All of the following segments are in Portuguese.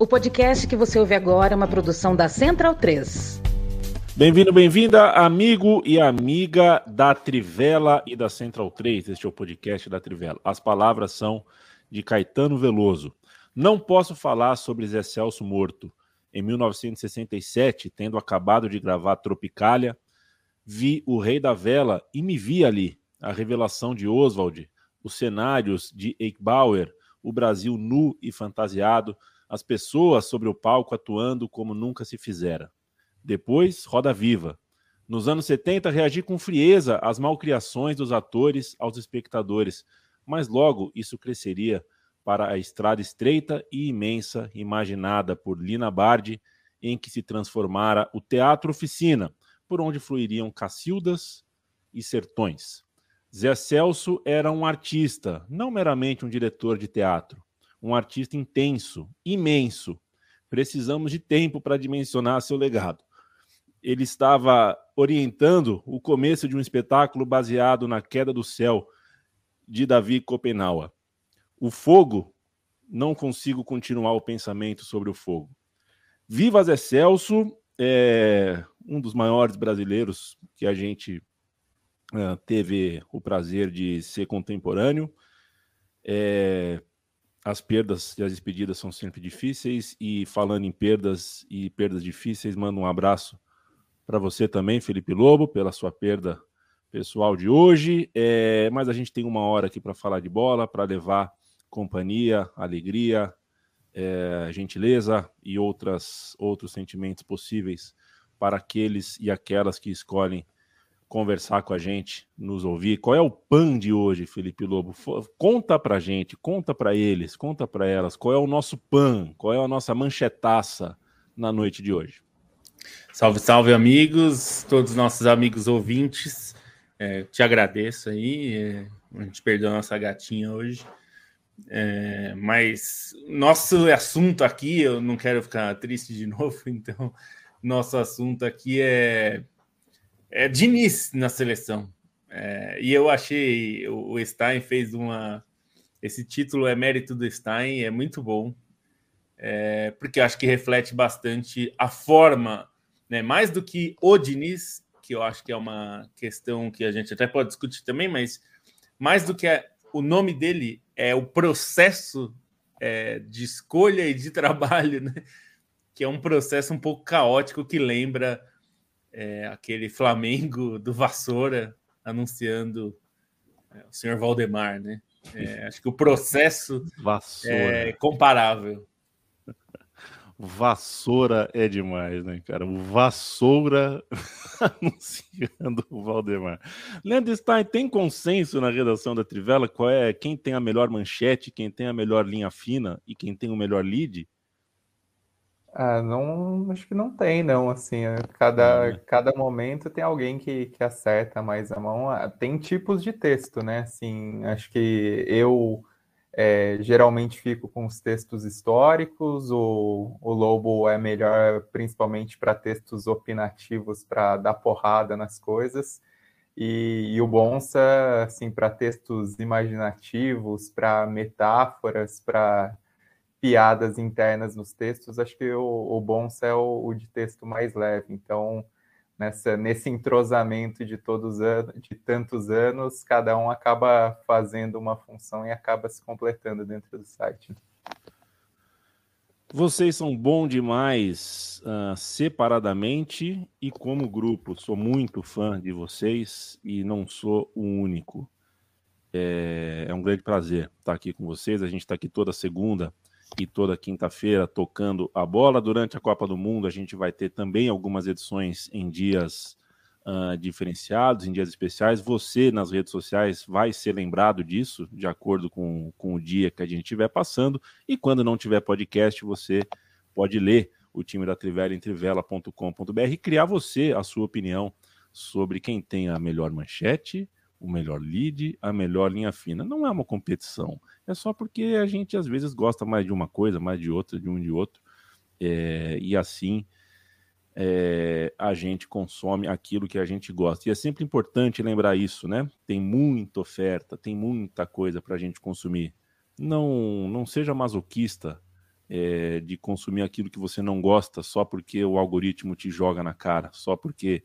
O podcast que você ouve agora é uma produção da Central 3. Bem-vindo, bem-vinda, amigo e amiga da Trivela e da Central 3. Este é o podcast da Trivela. As palavras são de Caetano Veloso. Não posso falar sobre Zé Celso morto. Em 1967, tendo acabado de gravar Tropicália, vi O Rei da Vela e me vi ali. A revelação de Oswald, os cenários de Eichbauer, o Brasil nu e fantasiado, as pessoas sobre o palco atuando como nunca se fizera. Depois, Roda Viva. Nos anos 70, reagi com frieza às malcriações dos atores aos espectadores, mas logo isso cresceria para a estrada estreita e imensa imaginada por Lina Bardi, em que se transformara o Teatro Oficina, por onde fluiriam Cacildas e Sertões. Zé Celso era um artista, não meramente um diretor de teatro um artista intenso, imenso. Precisamos de tempo para dimensionar seu legado. Ele estava orientando o começo de um espetáculo baseado na Queda do Céu de Davi Copenhague. O fogo, não consigo continuar o pensamento sobre o fogo. Viva Zé Celso, é um dos maiores brasileiros que a gente uh, teve o prazer de ser contemporâneo. É, as perdas e as despedidas são sempre difíceis. E falando em perdas e perdas difíceis, mando um abraço para você também, Felipe Lobo, pela sua perda pessoal de hoje. É, mas a gente tem uma hora aqui para falar de bola, para levar companhia, alegria, é, gentileza e outras, outros sentimentos possíveis para aqueles e aquelas que escolhem conversar com a gente, nos ouvir. Qual é o PAN de hoje, Felipe Lobo? Conta pra gente, conta para eles, conta para elas. Qual é o nosso PAN? Qual é a nossa manchetaça na noite de hoje? Salve, salve, amigos, todos os nossos amigos ouvintes. É, te agradeço aí. É, a gente perdeu a nossa gatinha hoje. É, mas nosso assunto aqui, eu não quero ficar triste de novo, então nosso assunto aqui é é, Diniz na seleção. É, e eu achei o Stein fez uma. Esse título é mérito do Stein, é muito bom, é, porque acho que reflete bastante a forma, né, mais do que o Diniz, que eu acho que é uma questão que a gente até pode discutir também, mas mais do que a, o nome dele é o processo é, de escolha e de trabalho, né, que é um processo um pouco caótico que lembra é, aquele Flamengo do Vassoura anunciando é, o senhor Valdemar, né? É, acho que o processo Vassoura. é comparável. Vassoura é demais, né, cara? O Vassoura anunciando o Valdemar. Leandro Stein, tem consenso na redação da Trivela qual é quem tem a melhor manchete, quem tem a melhor linha fina e quem tem o melhor lead? Ah, não, acho que não tem, não, assim, é, cada, né? cada momento tem alguém que, que acerta mais a mão. Ah, tem tipos de texto, né, assim, acho que eu é, geralmente fico com os textos históricos, o, o Lobo é melhor principalmente para textos opinativos, para dar porrada nas coisas, e, e o Bonsa, assim, para textos imaginativos, para metáforas, para piadas internas nos textos, acho que o, o Bonsa é o, o, de texto mais leve. Então, nessa, nesse entrosamento de todos de tantos anos, cada um acaba fazendo uma função e acaba se completando dentro do site. Vocês são bom demais uh, separadamente e como grupo. Sou muito fã de vocês e não sou o único. É, é um grande prazer estar aqui com vocês. A gente está aqui toda segunda e toda quinta-feira tocando a bola. Durante a Copa do Mundo, a gente vai ter também algumas edições em dias uh, diferenciados, em dias especiais. Você, nas redes sociais, vai ser lembrado disso, de acordo com, com o dia que a gente estiver passando. E quando não tiver podcast, você pode ler o time da Trivela em trivela.com.br e criar você a sua opinião sobre quem tem a melhor manchete, o melhor lead, a melhor linha fina. Não é uma competição. É só porque a gente às vezes gosta mais de uma coisa, mais de outra, de um de outro. É, e assim é, a gente consome aquilo que a gente gosta. E é sempre importante lembrar isso, né? Tem muita oferta, tem muita coisa para a gente consumir. Não, não seja masoquista é, de consumir aquilo que você não gosta só porque o algoritmo te joga na cara, só porque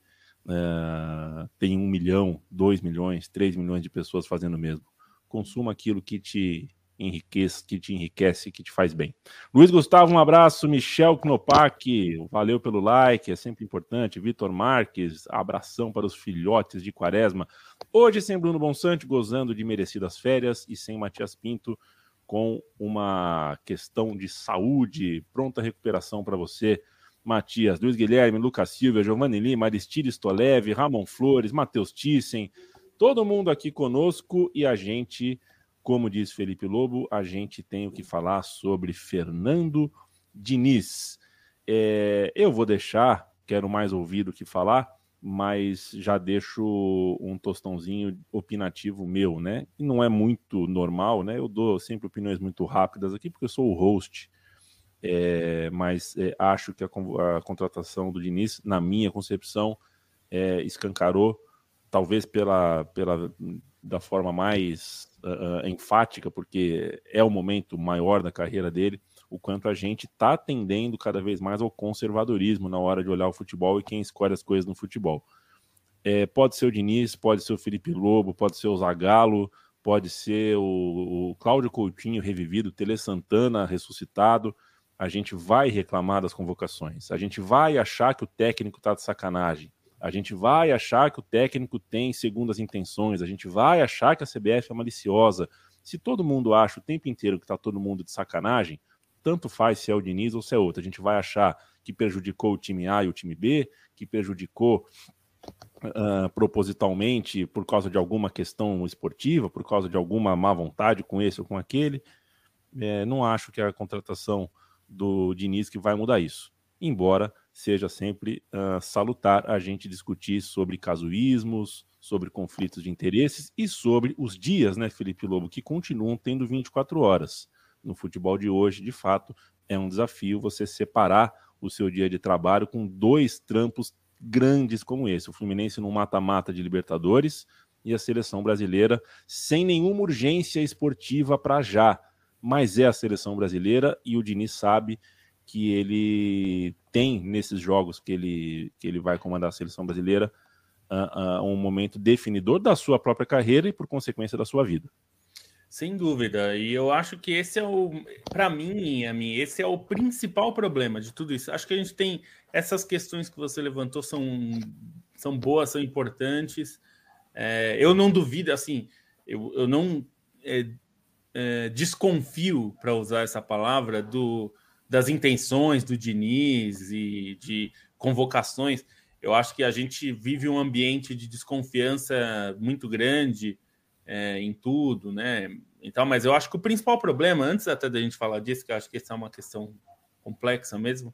é, tem um milhão, dois milhões, três milhões de pessoas fazendo o mesmo. Consuma aquilo que te enriquece, que te enriquece, que te faz bem. Luiz Gustavo, um abraço. Michel Knopak, valeu pelo like, é sempre importante. Vitor Marques, abração para os filhotes de Quaresma. Hoje sem Bruno Bonsante, gozando de merecidas férias e sem Matias Pinto, com uma questão de saúde, pronta recuperação para você. Matias, Luiz Guilherme, Lucas Silva, Giovanni Lima, Aristides Toleve, Ramon Flores, Matheus Thyssen, todo mundo aqui conosco e a gente como diz Felipe Lobo, a gente tem o que falar sobre Fernando Diniz. É, eu vou deixar, quero mais ouvir do que falar, mas já deixo um tostãozinho opinativo meu, né? E não é muito normal, né? Eu dou sempre opiniões muito rápidas aqui, porque eu sou o host. É, mas é, acho que a, a, contratação do Diniz, na minha concepção, é, escancarou, talvez pela, pela da forma mais uh, enfática, porque é o momento maior da carreira dele, o quanto a gente está tendendo cada vez mais ao conservadorismo na hora de olhar o futebol e quem escolhe as coisas no futebol. É, pode ser o Diniz, pode ser o Felipe Lobo, pode ser o Zagallo, pode ser o, o Cláudio Coutinho revivido, Tele Santana ressuscitado. A gente vai reclamar das convocações, a gente vai achar que o técnico está de sacanagem, a gente vai achar que o técnico tem segundas intenções, a gente vai achar que a CBF é maliciosa. Se todo mundo acha o tempo inteiro que está todo mundo de sacanagem, tanto faz se é o Diniz ou se é outro. A gente vai achar que prejudicou o time A e o time B, que prejudicou uh, propositalmente por causa de alguma questão esportiva, por causa de alguma má vontade com esse ou com aquele. É, não acho que a contratação do Diniz que vai mudar isso. Embora seja sempre uh, salutar a gente discutir sobre casuísmos, sobre conflitos de interesses e sobre os dias, né, Felipe Lobo, que continuam tendo 24 horas. No futebol de hoje, de fato, é um desafio você separar o seu dia de trabalho com dois trampos grandes como esse. O Fluminense no mata-mata de Libertadores e a seleção brasileira sem nenhuma urgência esportiva para já. Mas é a seleção brasileira e o Diniz sabe que ele tem nesses jogos que ele, que ele vai comandar a seleção brasileira uh, uh, um momento definidor da sua própria carreira e, por consequência, da sua vida. Sem dúvida. E eu acho que esse é o, para mim, a mim, esse é o principal problema de tudo isso. Acho que a gente tem essas questões que você levantou são, são boas, são importantes. É, eu não duvido, assim, eu, eu não é, é, desconfio, para usar essa palavra, do, das intenções do Diniz e de convocações. Eu acho que a gente vive um ambiente de desconfiança muito grande é, em tudo, né? Então, mas eu acho que o principal problema, antes até da gente falar disso, que eu acho que essa é uma questão complexa mesmo,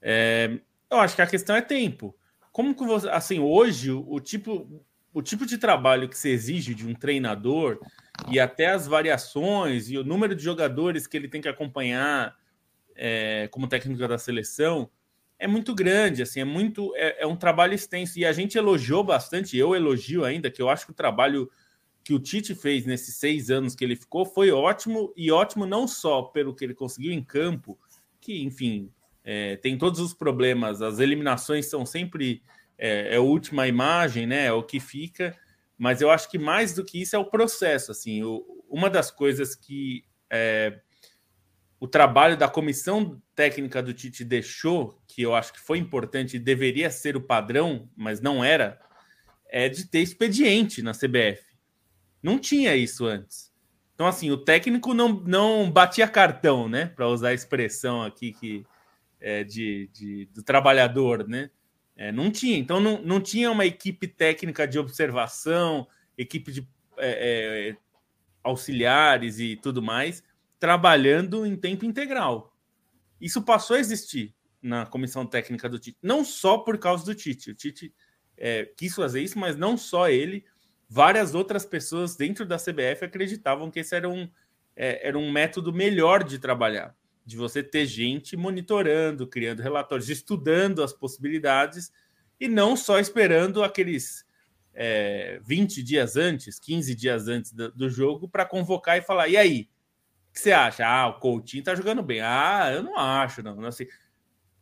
é, eu acho que a questão é tempo. Como que você, assim, hoje o tipo, o tipo de trabalho que se exige de um treinador e até as variações e o número de jogadores que ele tem que acompanhar é, como técnico da seleção é muito grande, assim, é muito é, é, um trabalho extenso e a gente elogiou bastante. Eu elogio ainda que eu acho que o trabalho que o Tite fez nesses seis anos que ele ficou foi ótimo e ótimo não só pelo que ele conseguiu em campo, que enfim é, tem todos os problemas, as eliminações são sempre é, é, a última imagem, né? É o que fica, mas eu acho que mais do que isso é o processo, assim, o, uma das coisas que é, o trabalho da comissão técnica do Tite deixou, que eu acho que foi importante e deveria ser o padrão, mas não era, é de ter expediente na CBF. Não tinha isso antes. Então, assim, o técnico não, não batia cartão, né? Para usar a expressão aqui que é de, de do trabalhador, né? É, não tinha. Então, não, não tinha uma equipe técnica de observação, equipe de é, é, auxiliares e tudo mais trabalhando em tempo integral. Isso passou a existir na comissão técnica do Tite, não só por causa do Tite. O Tite é, quis fazer isso, mas não só ele. Várias outras pessoas dentro da CBF acreditavam que esse era um, é, era um método melhor de trabalhar, de você ter gente monitorando, criando relatórios, estudando as possibilidades e não só esperando aqueles é, 20 dias antes, 15 dias antes do, do jogo para convocar e falar: e aí? que você acha? Ah, o Coutinho tá jogando bem. Ah, eu não acho, não. não assim,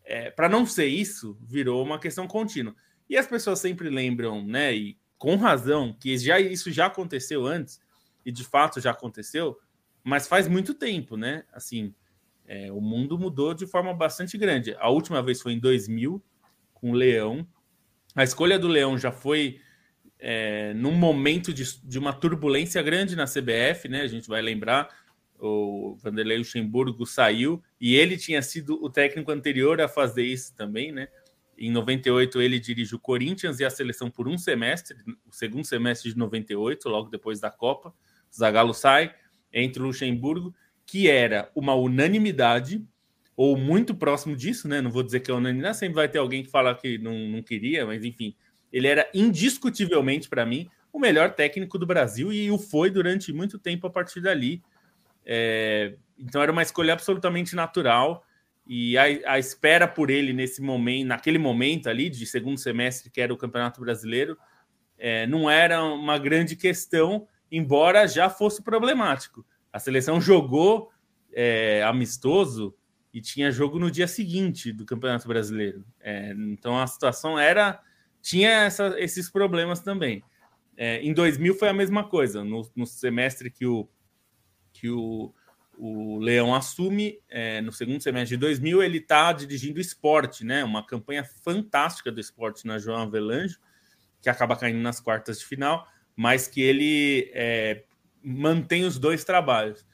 é, para não ser isso, virou uma questão contínua. E as pessoas sempre lembram, né, e com razão, que já isso já aconteceu antes, e de fato já aconteceu, mas faz muito tempo, né? Assim, é, o mundo mudou de forma bastante grande. A última vez foi em 2000, com o Leão. A escolha do Leão já foi é, num momento de, de uma turbulência grande na CBF, né? A gente vai lembrar, o Vanderlei Luxemburgo saiu e ele tinha sido o técnico anterior a fazer isso também, né? Em 98 ele dirige o Corinthians e a seleção por um semestre, o segundo semestre de 98, logo depois da Copa. Zagallo sai, entre o Luxemburgo, que era uma unanimidade ou muito próximo disso, né? Não vou dizer que é unanimidade, sempre vai ter alguém que fala que não, não queria, mas enfim, ele era indiscutivelmente para mim o melhor técnico do Brasil e o foi durante muito tempo a partir dali. É, então era uma escolha absolutamente natural e a, a, espera por ele nesse momento, naquele momento ali de segundo semestre que era o Campeonato Brasileiro, é, não era uma grande questão, embora já fosse problemático. A seleção jogou é, amistoso e tinha jogo no dia seguinte do Campeonato Brasileiro. É, então a situação era tinha essa, esses problemas também. É, em 2000 foi a mesma coisa. No, no semestre que o que o, o Leão assume, é, no segundo semestre de 2000, ele está dirigindo o esporte, né? Uma campanha fantástica do esporte na João Avelange, que acaba caindo nas quartas de final, mas que ele é, mantém os dois trabalhos.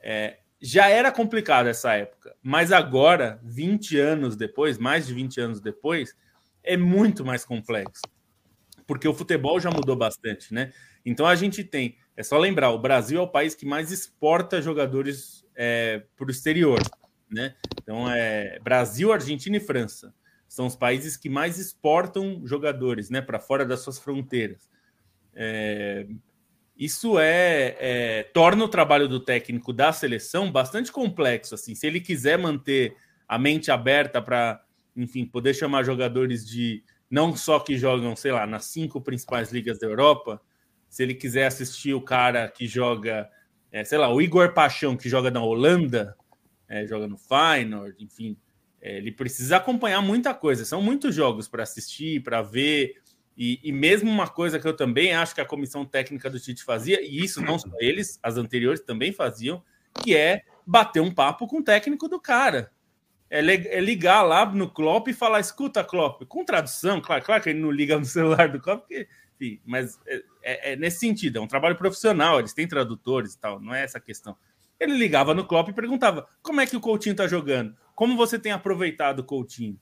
É, já era complicado essa época, mas agora, 20 anos depois, mais de 20 anos depois, é muito mais complexo. Porque o futebol já mudou bastante, né? Então a gente tem, é só lembrar, o Brasil é o país que mais exporta jogadores é, para o exterior, né? Então é Brasil, Argentina e França são os países que mais exportam jogadores, né, para fora das suas fronteiras. É, isso é, é, torna o trabalho do técnico da seleção bastante complexo. Assim, se ele quiser manter a mente aberta para, enfim, poder chamar jogadores de não só que jogam, sei lá, nas cinco principais ligas da Europa, se ele quiser assistir o cara que joga, é, sei lá, o Igor Paixão que joga na Holanda, é, joga no Feyenoord, enfim, é, ele precisa acompanhar muita coisa. São muitos jogos para assistir, para ver. E, e, mesmo uma coisa que eu também acho que a comissão técnica do Tite fazia, e isso não só eles, as anteriores também faziam, que é bater um papo com o técnico do cara. É, é ligar lá no Klopp e falar: escuta, Klopp, com tradução, claro, claro que ele não liga no celular do Klopp, porque, enfim, mas é, é, é nesse sentido, é um trabalho profissional, eles têm tradutores e tal, não é essa questão. Ele ligava no Klopp e perguntava: como é que o Coutinho tá jogando? Como você tem aproveitado o Coutinho?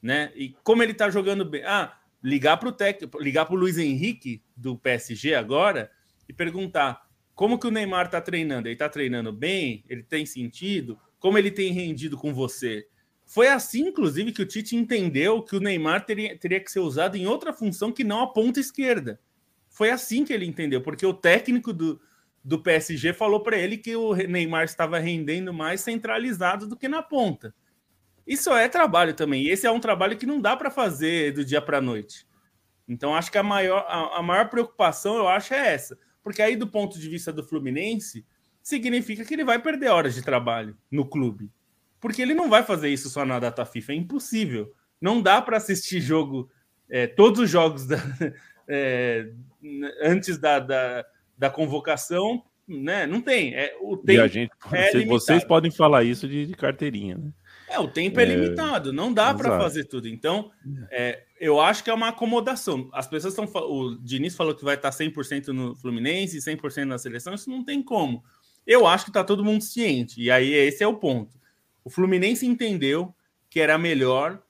Né? E como ele tá jogando bem? Ah, ligar para o técnico, ligar para o Luiz Henrique do PSG agora e perguntar como que o Neymar está treinando. Ele está treinando bem? Ele tem sentido? Como ele tem rendido com você? Foi assim, inclusive, que o Tite entendeu que o Neymar teria, teria que ser usado em outra função que não a ponta esquerda. Foi assim que ele entendeu, porque o técnico do, do PSG falou para ele que o Neymar estava rendendo mais centralizado do que na ponta. Isso é trabalho também. E esse é um trabalho que não dá para fazer do dia para a noite. Então, acho que a maior, a, a, maior preocupação, eu acho, é essa. Porque aí, do ponto de vista do Fluminense, significa que ele vai perder horas de trabalho no clube. Porque ele não vai fazer isso só na data FIFA. É impossível. Não dá para assistir jogo, é, todos os jogos da, é, antes da, da, da convocação, né? Não tem. É, o tempo e a gente, é vocês podem falar isso de, de carteirinha, né? É, o tempo é, é limitado, não dá para fazer tudo. Então, é, eu acho que é uma acomodação. As pessoas estão. O Diniz falou que vai estar 100% no Fluminense e 100% na seleção, isso não tem como. Eu acho que está todo mundo ciente, e aí esse é o ponto. O Fluminense entendeu que era melhor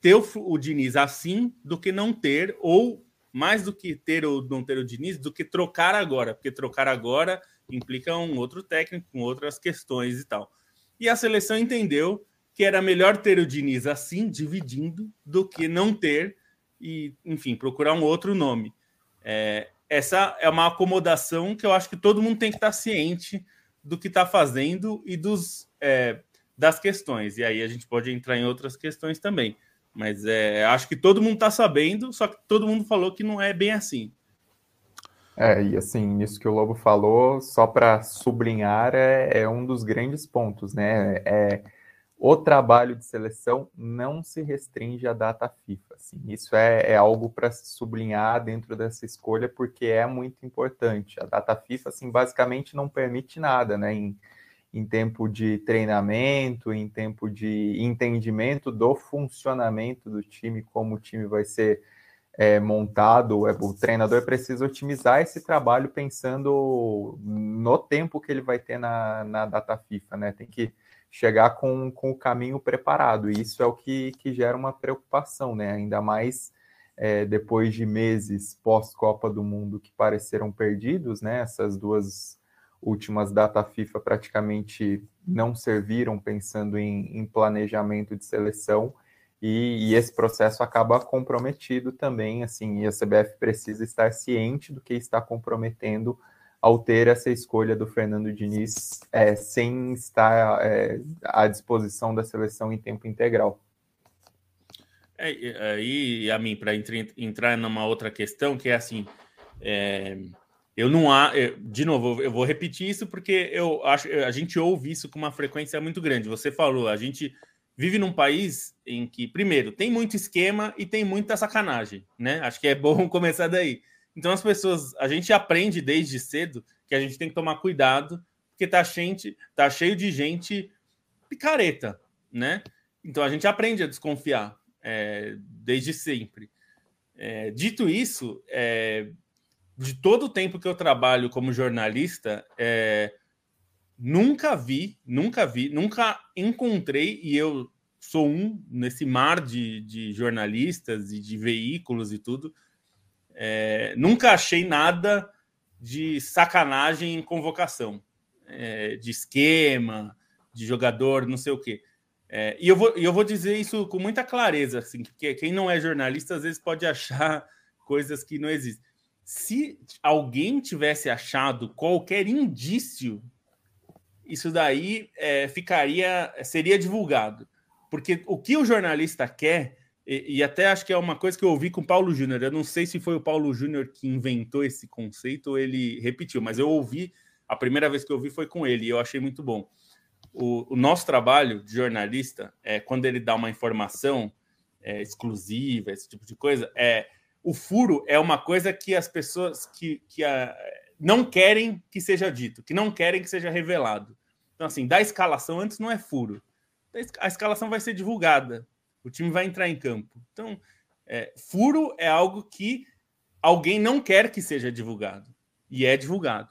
ter o, o Diniz assim do que não ter, ou mais do que ter ou não ter o Diniz, do que trocar agora, porque trocar agora implica um outro técnico com outras questões e tal. E a seleção entendeu que era melhor ter o Diniz assim, dividindo, do que não ter e, enfim, procurar um outro nome. É, essa é uma acomodação que eu acho que todo mundo tem que estar ciente do que está fazendo e dos, é, das questões. E aí a gente pode entrar em outras questões também. Mas é, acho que todo mundo está sabendo, só que todo mundo falou que não é bem assim. É, e assim, nisso que o Lobo falou, só para sublinhar, é, é, um dos grandes pontos, né? É, o trabalho de seleção não se restringe à data FIFA. Assim, isso é, é algo para se sublinhar dentro dessa escolha, porque é muito importante. A data FIFA, assim, basicamente não permite nada, né? Em, em tempo de treinamento, em tempo de entendimento do funcionamento do time, como o time vai ser é, montado, é, o treinador precisa otimizar esse trabalho pensando no tempo que ele vai ter na, na data FIFA, né? Tem que chegar com, com o caminho preparado, e isso é o que, que gera uma preocupação, né? Ainda mais é, depois de meses pós-Copa do Mundo que pareceram perdidos, né? Essas duas últimas data FIFA praticamente não serviram pensando em, em planejamento de seleção e, e, esse processo acaba comprometido também, assim, e a CBF precisa estar ciente do que está comprometendo ao ter essa escolha do Fernando Diniz é, sem estar é, à disposição da seleção em tempo integral. É, e a mim, para entrar numa outra questão, que é assim, é, eu não há, de novo, eu vou repetir isso porque eu acho a gente ouve isso com uma frequência muito grande. Você falou, a gente vive num país em que, primeiro, tem muito esquema e tem muita sacanagem, né? Acho que é bom começar daí. Então as pessoas, a gente aprende desde cedo que a gente tem que tomar cuidado, porque tá cheio, tá cheio de gente picareta, né? Então a gente aprende a desconfiar é, desde sempre. É, dito isso, é, de todo o tempo que eu trabalho como jornalista, é, Nunca vi, nunca vi, nunca encontrei, e eu sou um nesse mar de, de jornalistas e de veículos e tudo. É, nunca achei nada de sacanagem em convocação, é, de esquema, de jogador, não sei o quê. É, e eu vou, eu vou dizer isso com muita clareza, assim, porque quem não é jornalista às vezes pode achar coisas que não existem. Se alguém tivesse achado qualquer indício isso daí é, ficaria, seria divulgado. Porque o que o jornalista quer, e, e, até acho que é uma coisa que eu ouvi com o Paulo Júnior, eu não sei se foi o Paulo Júnior que inventou esse conceito ou ele repetiu, mas eu ouvi, a primeira vez que eu ouvi foi com ele, e eu achei muito bom. O, o nosso trabalho de jornalista, é quando ele dá uma informação é, exclusiva, esse tipo de coisa, é o furo é uma coisa que as pessoas que, que a, não querem que seja dito, que não querem que seja revelado. Então, assim, da escalação antes não é furo. A escalação vai ser divulgada. O time vai entrar em campo. Então, é, furo é algo que alguém não quer que seja divulgado. E é divulgado.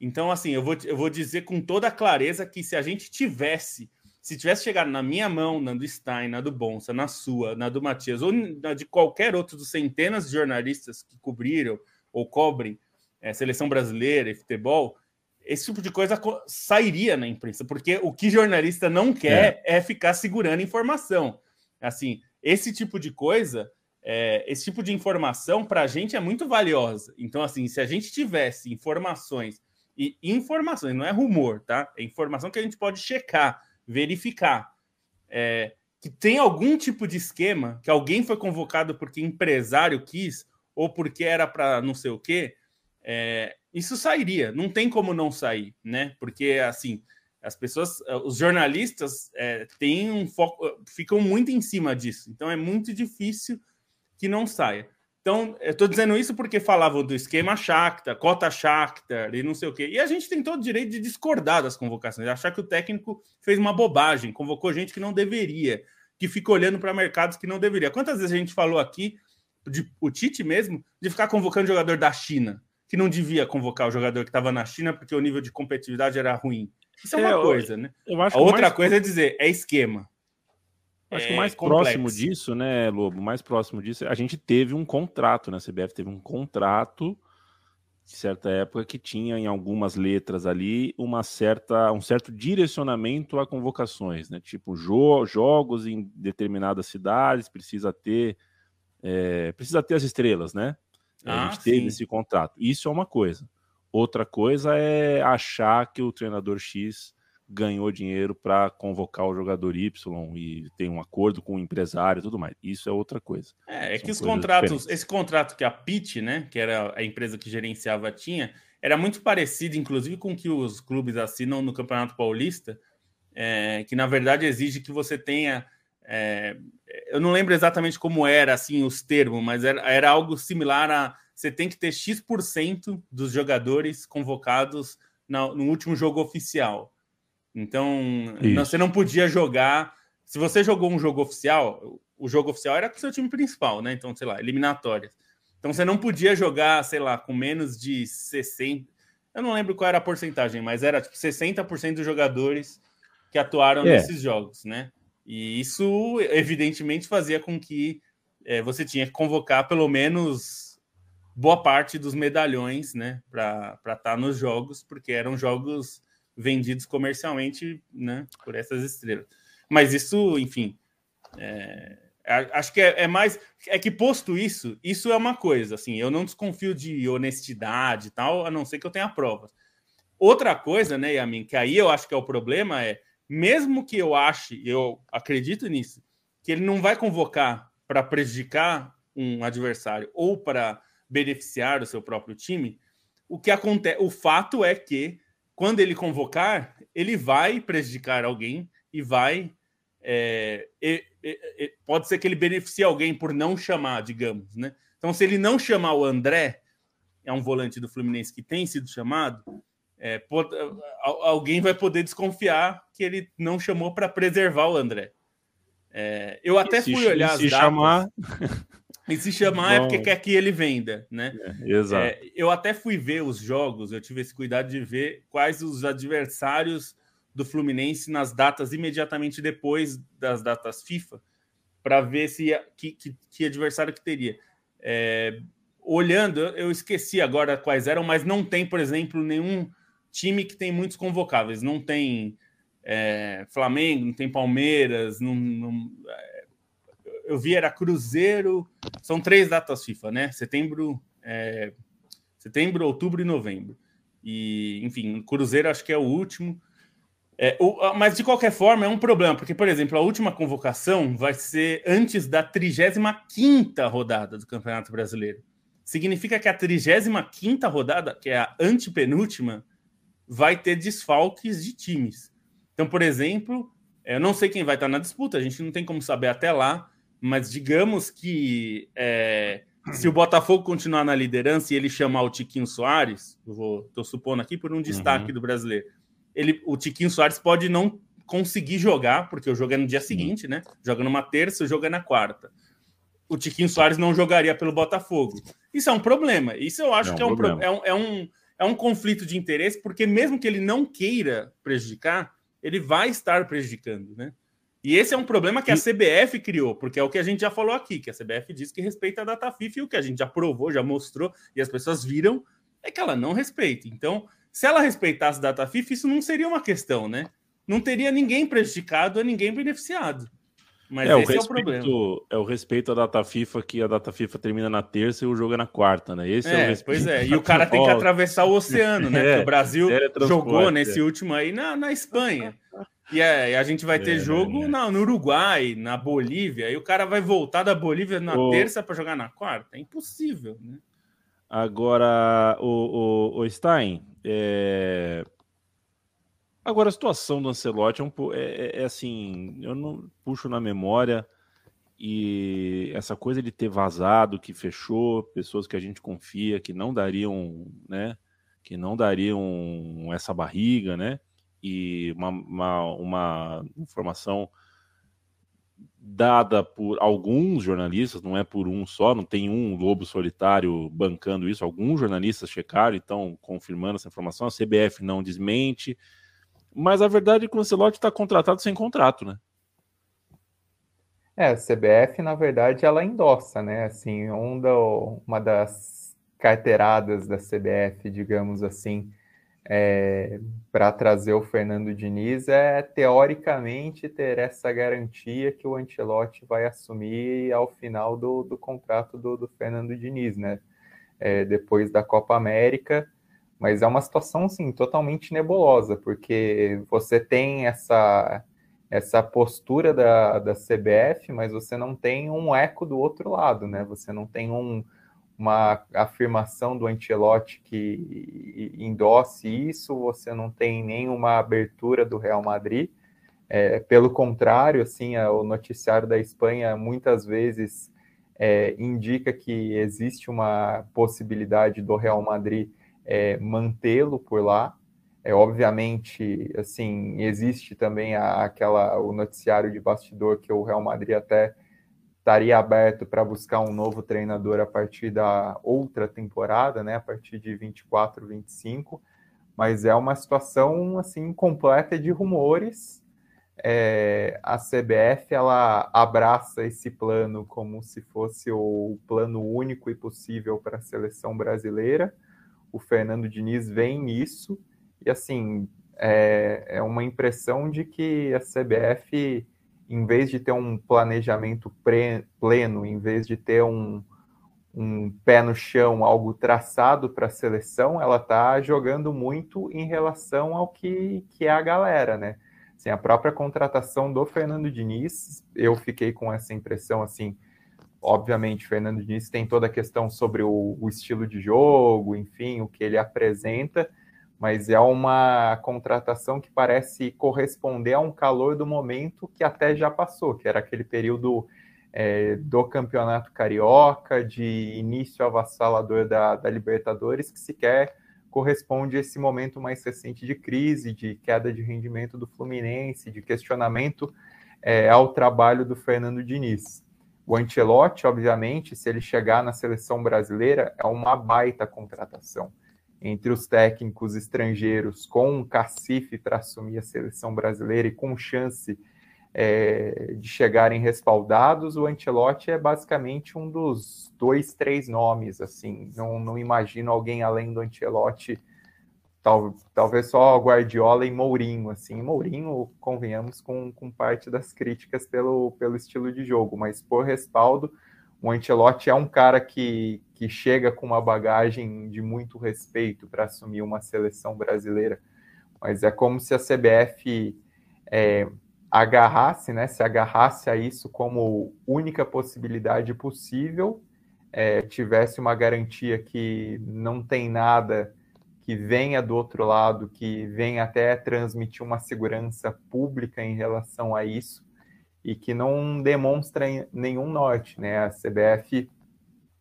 Então, assim, eu vou, eu vou dizer com toda clareza que se a gente tivesse, se tivesse chegado na minha mão, na do Stein, na do Bonsa, na sua, na do Matias, ou na de qualquer outro dos centenas de jornalistas que cobriram ou cobrem é, seleção brasileira e futebol, esse tipo de coisa sairia na imprensa, porque o que jornalista não quer é, é ficar segurando informação. Assim, esse tipo de coisa, é, esse tipo de informação para a gente é muito valiosa. Então, assim, se a gente tivesse informações e informações, não é rumor, tá? É informação que a gente pode checar, verificar. É, que tem algum tipo de esquema que alguém foi convocado porque empresário quis ou porque era para não sei o quê, é, isso sairia, não tem como não sair, né? Porque assim, as pessoas, eh, os jornalistas é, têm um foco, eh, ficam muito em cima disso, então é muito difícil que não saia. Então, eu estou dizendo isso porque falavam do esquema Shakhtar, cota Shakhtar e não sei o quê. E a gente tem todo o direito de discordar das convocações, achar que o técnico fez uma bobagem, convocou gente que não deveria, que fica olhando para mercados que não deveria. Quantas vezes a gente falou aqui, de, o Tite mesmo, de ficar convocando jogador da China? que não devia convocar o jogador que estava na China porque o nível de competitividade era ruim. Isso é uma é, coisa, né? a outra mais... coisa é dizer, é esquema. Acho que o mais complexo. próximo disso, né, Lobo? Mais próximo disso, a gente teve um contrato, né? A CBF teve um contrato de certa época que tinha em algumas letras ali uma certa, um certo direcionamento a convocações, né? Tipo, jo jogos em determinadas cidades precisa ter é, precisa ter as estrelas, né? Ah, a gente teve sim. esse contrato. Isso é uma coisa. Outra coisa é achar que o treinador X ganhou dinheiro para convocar o jogador Y e tem um acordo com o empresário e tudo mais. Isso é outra coisa. É, é que os contratos, diferentes. esse contrato que a Pitt, né, que era a empresa que gerenciava, tinha, era muito parecido, inclusive, com o que os clubes assinam no Campeonato Paulista, é, que na verdade exige que você tenha. É, eu não lembro exatamente como era assim os termos, mas era, era algo similar a você tem que ter X% dos jogadores convocados no, último jogo oficial. Então, você não podia jogar. Se você jogou um jogo oficial, o jogo oficial era com o seu time principal, né? Então, sei lá, eliminatórias. Então, você não podia jogar, sei lá, com menos de 60. Eu não lembro qual era a porcentagem, mas era tipo 60% dos jogadores que atuaram é. nesses jogos, né? E isso, evidentemente, fazia com que é, você tinha que convocar pelo menos boa parte dos medalhões, né, para estar tá nos jogos, porque eram jogos vendidos comercialmente né, por essas estrelas. Mas isso, enfim, é, acho que é, é, mais. É que posto isso, isso é uma coisa. Assim, eu não desconfio de honestidade e tal, a não ser que eu tenha provas. Outra coisa, né, Yamin, que aí eu acho que é o problema é, mesmo que eu ache, eu acredito nisso, que ele não vai convocar para prejudicar um adversário ou para beneficiar o seu próprio time, o que acontece, o fato é que quando ele convocar, ele vai prejudicar alguém e vai. É, e, e, pode ser que ele beneficie alguém por não chamar, digamos, né? Então, se ele não chamar o André, é um volante do Fluminense que tem sido chamado, é, pode, alguém vai poder desconfiar que ele não chamou para preservar o André. É, eu até se, fui olhar se as datas. chamar e se chamar Bom, é porque quer que ele venda, né? É, exato. É, eu até fui ver os jogos, eu tive esse cuidado de ver quais os adversários do Fluminense nas datas imediatamente depois das datas FIFA, para ver se que, que, que, adversário que teria. É, olhando, eu esqueci agora quais eram, mas não tem, por exemplo, nenhum time que tem muitos convocáveis. Não tem é, Flamengo, não tem Palmeiras, não, não eu vi era Cruzeiro. São três datas FIFA, né? Setembro, é, setembro, outubro e novembro. E, enfim, Cruzeiro acho que é o último. É, o, mas de qualquer forma é um problema, porque, por exemplo, a última convocação vai ser antes da 35 rodada do Campeonato Brasileiro. Significa que a 35 rodada, que é a antepenúltima, vai ter desfalques de times. Então, por exemplo, eu não sei quem vai estar na disputa, a gente não tem como saber até lá, mas digamos que é, se o Botafogo continuar na liderança e ele chamar o Tiquinho Soares, eu vou, tô supondo aqui por um destaque uhum. do brasileiro, ele, o Tiquinho Soares pode não conseguir jogar, porque o jogo é no dia seguinte, né? Joga numa terça, o jogo é na quarta. O Tiquinho Soares não jogaria pelo Botafogo. Isso é um problema. Isso eu acho é que é um, é, um, é, um, é um conflito de interesse, porque mesmo que ele não queira prejudicar, ele vai estar prejudicando, né? E esse é um problema que a CBF criou, porque é o que a gente já falou aqui, que a CBF diz que respeita a data FIFA e o que a gente já provou, já mostrou e as pessoas viram é que ela não respeita. Então, se ela respeitasse a data FIFA, isso não seria uma questão, né? Não teria ninguém prejudicado a ninguém beneficiado. Mas é, esse o respeito, é o problema. É o respeito à data FIFA, que a data FIFA termina na terça e o jogo é na quarta, né? Esse é, é o respeito. Pois é, e o cara tem que atravessar o oceano, né? É, o Brasil jogou nesse é. último aí na, na Espanha. E é, a gente vai ter é, jogo é. Na, no Uruguai, na Bolívia, e o cara vai voltar da Bolívia na o... terça para jogar na quarta? É impossível, né? Agora, o, o, o Stein, é... agora a situação do Ancelotti é, um, é, é, é, assim, eu não puxo na memória e essa coisa de ter vazado, que fechou, pessoas que a gente confia que não dariam, né, que não dariam essa barriga, né? E uma, uma, uma informação dada por alguns jornalistas, não é por um só, não tem um lobo solitário bancando isso, alguns jornalistas checaram, então confirmando essa informação, a CBF não desmente, mas a verdade é que o Ancelotti está contratado sem contrato, né? É, a CBF, na verdade, ela endossa, né? Assim, do, uma das carteiradas da CBF, digamos assim, é, para trazer o Fernando Diniz é, teoricamente, ter essa garantia que o Ancelotti vai assumir ao final do, do contrato do, do Fernando Diniz, né? É, depois da Copa América, Mas é uma situação, assim, totalmente nebulosa, porque você tem essa, essa postura da, da CBF, mas você não tem um eco do outro lado, né? Você não tem um, uma afirmação do Ancelotti que endosse isso, você não tem nenhuma abertura do Real Madrid. É, pelo contrário, assim, o noticiário da Espanha muitas vezes é, indica que existe uma possibilidade do Real Madrid é, mantê-lo por lá. É, obviamente, assim, existe também a, aquela o noticiário de bastidor que o Real Madrid até estaria aberto para buscar um novo treinador a partir da outra temporada, né, a partir de 24, 25, mas é uma situação assim completa de rumores. É, a CBF ela abraça esse plano como se fosse o plano único e possível para a seleção brasileira. O Fernando Diniz vem nisso e assim é, é uma impressão de que a CBF em vez de ter um planejamento pleno, em vez de ter um, um pé no chão, algo traçado para a seleção, ela está jogando muito em relação ao que, que é a galera, né? Assim, a própria contratação do Fernando Diniz, eu fiquei com essa impressão, assim, obviamente, Fernando Diniz tem toda a questão sobre o, o estilo de jogo, enfim, o que ele apresenta, mas é uma contratação que parece corresponder a um calor do momento que até já passou, que era aquele período é, do campeonato carioca, de início avassalador da, da Libertadores, que sequer corresponde a esse momento mais recente de crise, de queda de rendimento do Fluminense, de questionamento é, ao trabalho do Fernando Diniz. O Ancelotti, obviamente, se ele chegar na seleção brasileira, é uma baita contratação entre os técnicos estrangeiros com um cacife para assumir a seleção brasileira e com chance é, de chegarem respaldados, o Ancelotti é basicamente um dos dois, três nomes, assim, não, não imagino alguém além do Ancelotti, tal, talvez só Guardiola e Mourinho, assim, Mourinho, convenhamos, com, com parte das críticas pelo, pelo estilo de jogo, mas por respaldo, o Ancelotti é um cara que, que chega com uma bagagem de muito respeito para assumir uma seleção brasileira, mas é como se a CBF é, agarrasse, né, se agarrasse a isso como única possibilidade possível, é, tivesse uma garantia que não tem nada que venha do outro lado, que venha até transmitir uma segurança pública em relação a isso, e que não demonstra nenhum norte, né? A CBF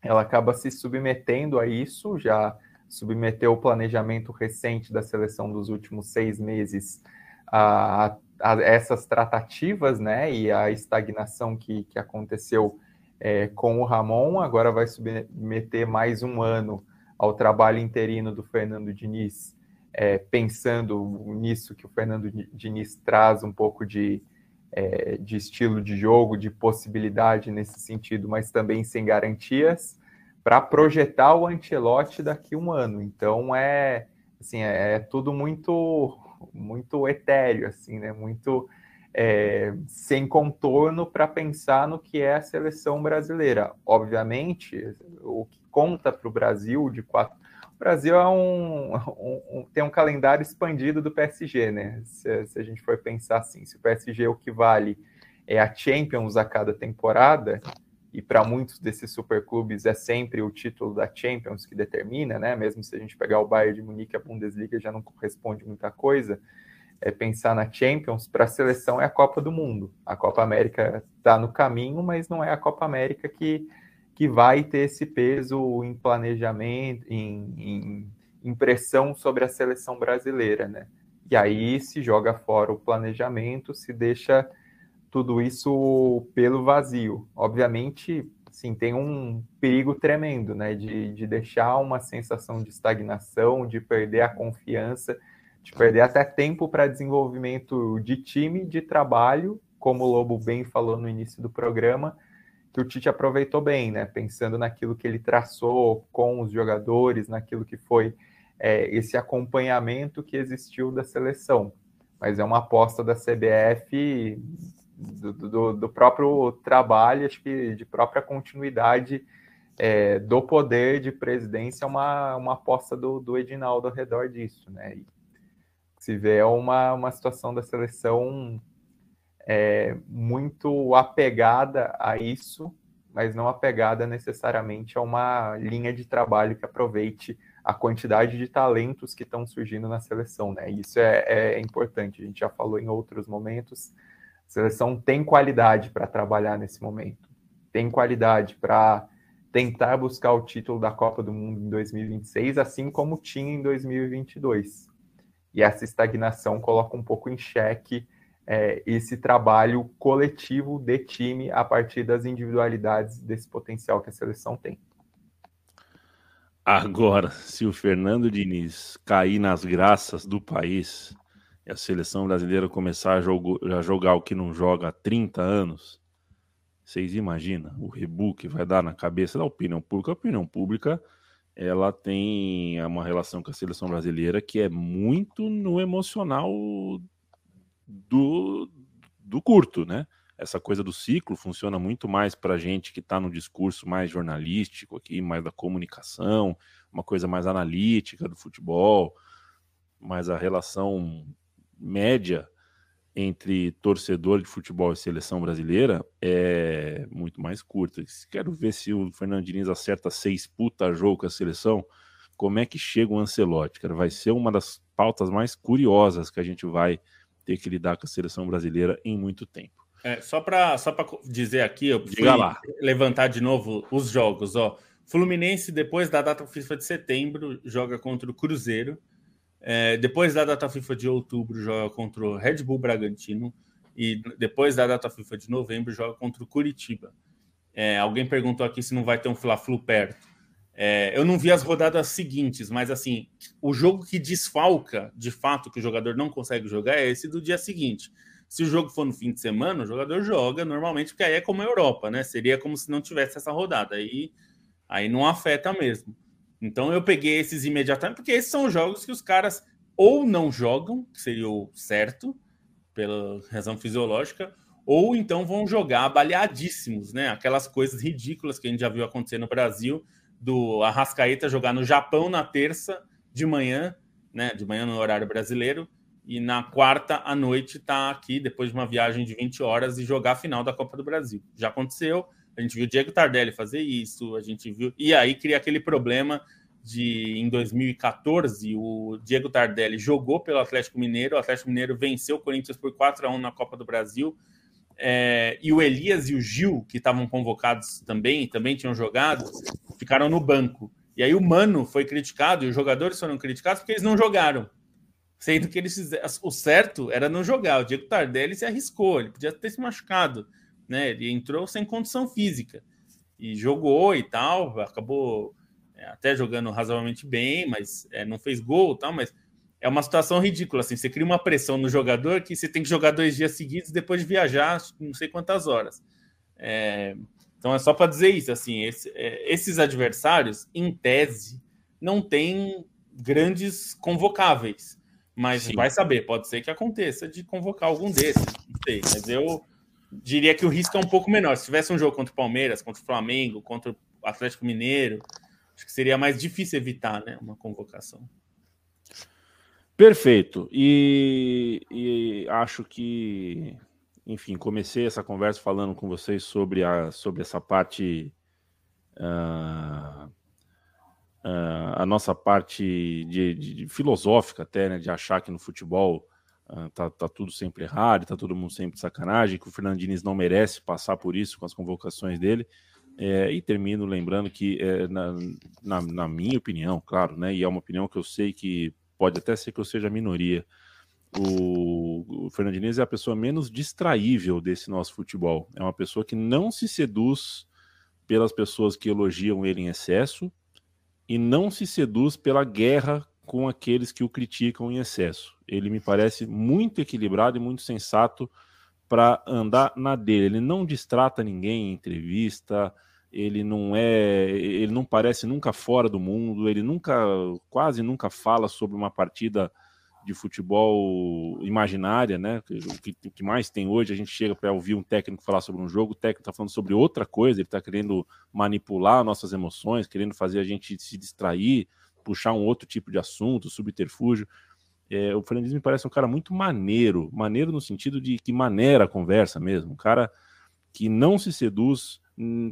ela acaba se submetendo a isso, já submeteu o planejamento recente da seleção dos últimos seis meses a, a essas tratativas, né? E a estagnação que, que aconteceu é, com o Ramon, agora vai submeter mais um ano ao trabalho interino do Fernando Diniz, é, pensando nisso que o Fernando Diniz traz um pouco de é, de estilo de jogo, de possibilidade nesse sentido, mas também sem garantias, para projetar o Ancelotti daqui a um ano. Então é assim, é, é tudo muito muito etéreo, assim, né? Muito é, sem contorno para pensar no que é a seleção brasileira. Obviamente, o que conta para o Brasil de quatro Brasil é um, um, tem um calendário expandido do PSG, né? Se, se, a gente for pensar assim, se o PSG o que vale é a Champions a cada temporada, e para muitos desses superclubes é sempre o título da Champions que determina, né? Mesmo se a gente pegar o Bayern de Munique, a Bundesliga já não corresponde muita coisa. É pensar na Champions, para a seleção é a Copa do Mundo. A Copa América está no caminho, mas não é a Copa América que que vai ter esse peso em planejamento, em, em impressão sobre a seleção brasileira, né? E aí se joga fora o planejamento, se deixa tudo isso pelo vazio. Obviamente, sim, tem um perigo tremendo, né? De, de deixar uma sensação de estagnação, de perder a confiança, de perder até tempo para desenvolvimento de time, de trabalho, como o Lobo bem falou no início do programa, que o Tite aproveitou bem, né? Pensando naquilo que ele traçou com os jogadores, naquilo que foi é, esse acompanhamento que existiu da seleção. Mas é uma aposta da CBF do, do, do próprio trabalho, acho que de própria continuidade é, do poder de presidência uma, uma aposta do, do Edinaldo ao redor disso, né? E se vê uma, uma situação da seleção é, muito apegada a isso, mas não apegada necessariamente a uma linha de trabalho que aproveite a quantidade de talentos que estão surgindo na seleção, né? Isso é, é importante. A gente já falou em outros momentos. A seleção tem qualidade para trabalhar nesse momento, tem qualidade para tentar buscar o título da Copa do Mundo em 2026, assim como tinha em 2022. E essa estagnação coloca um pouco em xeque é, esse trabalho coletivo de time a partir das individualidades desse potencial que a seleção tem. Agora, se o Fernando Diniz cair nas graças do país e a seleção brasileira começar a, jogo, a jogar o que não joga há 30 anos, vocês imaginam o rebu que vai dar na cabeça da opinião pública? A opinião pública ela tem uma relação com a seleção brasileira que é muito no emocional do, do curto, né? essa coisa do ciclo funciona muito mais para gente que está no discurso mais jornalístico aqui, mais da comunicação, uma coisa mais analítica do futebol, mas a relação média entre torcedor de futebol e seleção brasileira é muito mais curta. Quero ver se o Fernando Diniz acerta seis puta jogo com a seleção. Como é que chega o Ancelotti? Cara, vai ser uma das pautas mais curiosas que a gente vai ter que lidar com a seleção brasileira em muito tempo. É, só para só dizer aqui, eu fui levantar de novo os jogos. Ó. Fluminense, depois da data FIFA de setembro, joga contra o Cruzeiro. É, depois da data FIFA de outubro, joga contra o Red Bull Bragantino. E depois da data FIFA de novembro, joga contra o Curitiba. É, alguém perguntou aqui se não vai ter um Fla-Flu perto. É, eu não vi as rodadas seguintes, mas assim, o jogo que desfalca, de fato, que o jogador não consegue jogar é esse do dia seguinte. Se o jogo for no fim de semana, o jogador joga normalmente, porque aí é como a Europa, né? Seria como se não tivesse essa rodada. Aí, aí não afeta mesmo. Então eu peguei esses imediatamente, porque esses são jogos que os caras ou não jogam, que seria o certo, pela razão fisiológica, ou então vão jogar baleadíssimos, né? Aquelas coisas ridículas que a gente já viu acontecer no Brasil, do Arrascaeta jogar no Japão na terça de manhã, né? De manhã no horário brasileiro, e na quarta à noite tá aqui, depois de uma viagem de 20 horas, e jogar a final da Copa do Brasil. Já aconteceu, a gente viu o Diego Tardelli fazer isso, a gente viu. E aí cria aquele problema de em 2014, o Diego Tardelli jogou pelo Atlético Mineiro, o Atlético Mineiro venceu o Corinthians por 4 a 1 na Copa do Brasil. É, e o Elias e o Gil, que estavam convocados também, também tinham jogado, ficaram no banco. E aí o Mano foi criticado e os jogadores foram criticados porque eles não jogaram. Sendo que eles fizeram, o certo era não jogar. O Diego Tardelli se arriscou, ele podia ter se machucado, né? Ele entrou sem condição física e jogou e tal, acabou é, até jogando razoavelmente bem, mas é, não fez gol, tal. Mas é uma situação ridícula, assim. Você cria uma pressão no jogador que você tem que jogar dois dias seguidos depois de viajar, não sei quantas horas. É, então é só para dizer isso, assim. Esse, é, esses adversários, em tese, não têm grandes convocáveis mas Sim. vai saber, pode ser que aconteça de convocar algum desses, não sei. Mas eu diria que o risco é um pouco menor. Se tivesse um jogo contra o Palmeiras, contra o Flamengo, contra o Atlético Mineiro, acho que seria mais difícil evitar né, uma convocação. Perfeito. E, e, acho que, enfim, comecei essa conversa falando com vocês sobre, a, sobre essa parte uh, uh, a nossa parte de, de, de, filosófica até, né, de achar que no futebol uh, tá, tá, tudo sempre errado, tá todo mundo sempre de sacanagem, que o Fernando Diniz não merece passar por isso com as convocações dele. É, e termino lembrando que, é, na, na, na, minha opinião, claro, né, e é uma opinião que eu sei que pode até ser que eu seja minoria, o, o Fernando Diniz é a pessoa menos distraível desse nosso futebol. É uma pessoa que não se seduz pelas pessoas que elogiam ele em excesso e não se seduz pela guerra com aqueles que o criticam em excesso. Ele me parece muito equilibrado e muito sensato para andar na dele. Ele não distrata ninguém em entrevista, ele não é, ele não parece nunca fora do mundo, ele nunca, quase nunca fala sobre uma partida de futebol imaginária, né? O que, que, mais tem hoje, a gente chega para ouvir um técnico falar sobre um jogo, o técnico está falando sobre outra coisa, ele está querendo manipular nossas emoções, querendo fazer a gente se distrair, puxar um outro tipo de assunto, subterfúgio. É, o Fernandes me parece um cara muito maneiro, maneiro no sentido de que maneira a conversa mesmo, um cara que não se seduz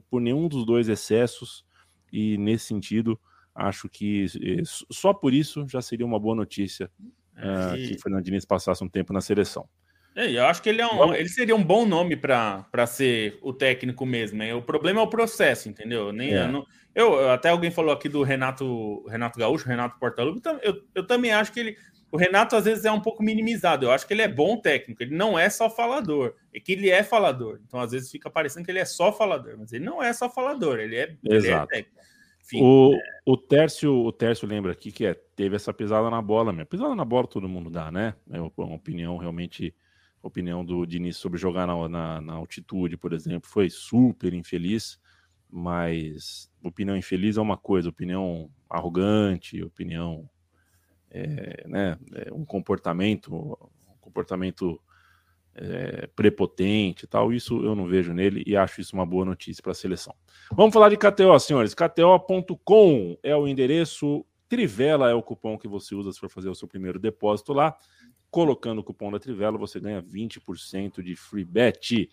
por nenhum dos dois excessos, e nesse sentido, acho que é, só por isso já seria uma boa notícia uh, e... que o Fernando Diniz passasse um tempo na seleção. É, eu acho que ele, é um, ele seria um bom nome para ser o técnico mesmo. O problema é o processo, entendeu? Nem, é. eu, não, eu, até alguém falou aqui do Renato Renato Gaúcho, Renato Portaluppi. Eu, eu também acho que ele. O Renato às vezes é um pouco minimizado. Eu acho que ele é bom técnico. Ele não é só falador. É que ele é falador. Então às vezes fica parecendo que ele é só falador, mas ele não é só falador. Ele é, Exato. Ele é técnico. Enfim, o, é... o, Tércio, o Tércio lembra aqui que é, teve essa pisada na bola mesmo. Pisada na bola todo mundo dá, né? É uma opinião realmente. opinião do Diniz sobre jogar na, na, na altitude, por exemplo, foi super infeliz, mas opinião infeliz é uma coisa, opinião arrogante, opinião. É, né, é um comportamento, um comportamento é, prepotente e tal. Isso eu não vejo nele e acho isso uma boa notícia para a seleção. Vamos falar de KTO, senhores. KTO.com é o endereço, Trivela é o cupom que você usa se for fazer o seu primeiro depósito lá. Colocando o cupom da Trivela, você ganha 20% de free bet.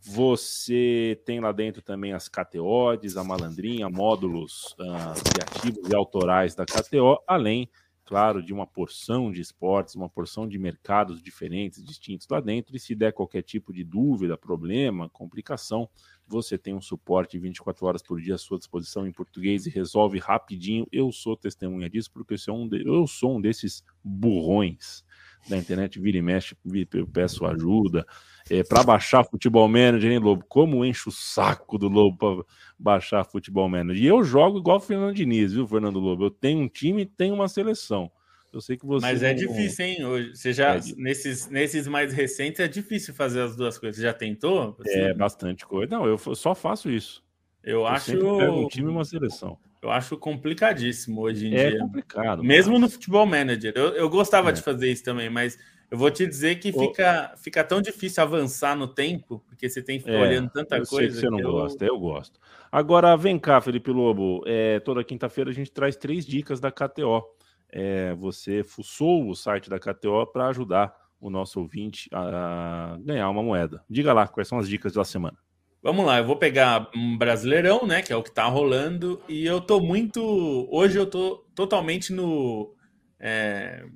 Você tem lá dentro também as KTOs, a malandrinha, módulos uh, criativos e autorais da KTO, além claro, de uma porção de esportes, uma porção de mercados diferentes, distintos lá dentro. E se der qualquer tipo de dúvida, problema, complicação, você tem um suporte 24 horas por dia à sua disposição em português e resolve rapidinho. Eu sou testemunha disso, porque eu sou um, de, eu sou um desses burrões da internet, vira e mexe, eu peço ajuda. É, para baixar Futebol Manager, hein, Lobo? Como enche o saco do Lobo para baixar Futebol Manager? E eu jogo igual o Fernando Diniz, viu, Fernando Lobo? Eu tenho um time e tenho uma seleção. Eu sei que você. Mas é difícil, hein? Hoje, você já, é nesses, nesses mais recentes, é difícil fazer as duas coisas. Você já tentou? É, bastante coisa. Não, eu só faço isso. Eu, eu acho. um time e uma seleção. Eu acho complicadíssimo hoje em é dia. É complicado. Mesmo no futebol manager. Eu, eu gostava é. de fazer isso também, mas eu vou te dizer que fica, fica tão difícil avançar no tempo, porque você tem que ficar é, olhando tanta eu coisa. Sei que você não eu... gosta, eu gosto. Agora, vem cá, Felipe Lobo. É, toda quinta-feira a gente traz três dicas da KTO. É, você fuçou o site da KTO para ajudar o nosso ouvinte a ganhar uma moeda. Diga lá quais são as dicas da semana. Vamos lá, eu vou pegar um Brasileirão, né, que é o que tá rolando, e eu tô muito. Hoje eu tô totalmente no. É,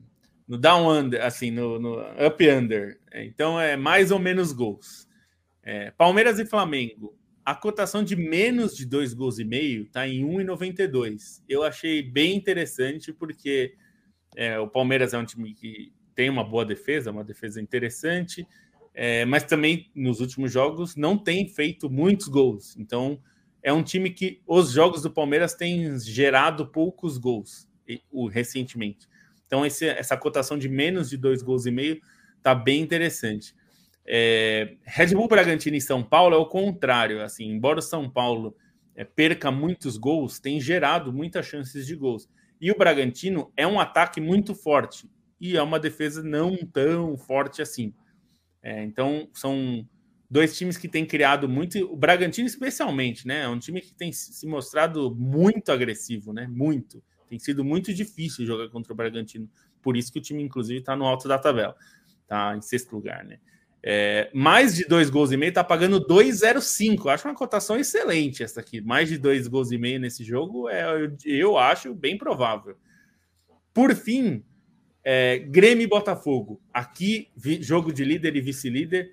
no down under, assim, no, no, up under. Então é mais ou menos gols. É, Palmeiras e Flamengo. A cotação de menos de dois gols e meio tá em 1,92. Eu achei bem interessante porque é, o Palmeiras é um time que tem uma boa defesa, uma defesa interessante é, mas também nos últimos jogos não tem feito muitos gols. Então é um time que os jogos do Palmeiras têm gerado poucos gols e, o, recentemente. Então esse, essa cotação de menos de dois gols e meio está bem interessante. É, Red Bull Bragantino e São Paulo é o contrário. Assim, embora o São Paulo é, perca muitos gols, tem gerado muitas chances de gols. E o Bragantino é um ataque muito forte e é uma defesa não tão forte assim. É, então, são dois times que têm criado muito, o Bragantino especialmente, né? É um time que tem se mostrado muito agressivo, né? Muito. Tem sido muito difícil jogar contra o Bragantino. Por isso que o time, inclusive, está no alto da tabela. Tá em sexto lugar, né? É, mais de dois gols e meio tá pagando 2,05. Acho uma cotação excelente essa aqui. Mais de dois gols e meio nesse jogo é, eu, eu acho bem provável. Por fim, é, Grêmio e Botafogo. Aqui, vi, jogo de líder e vice-líder.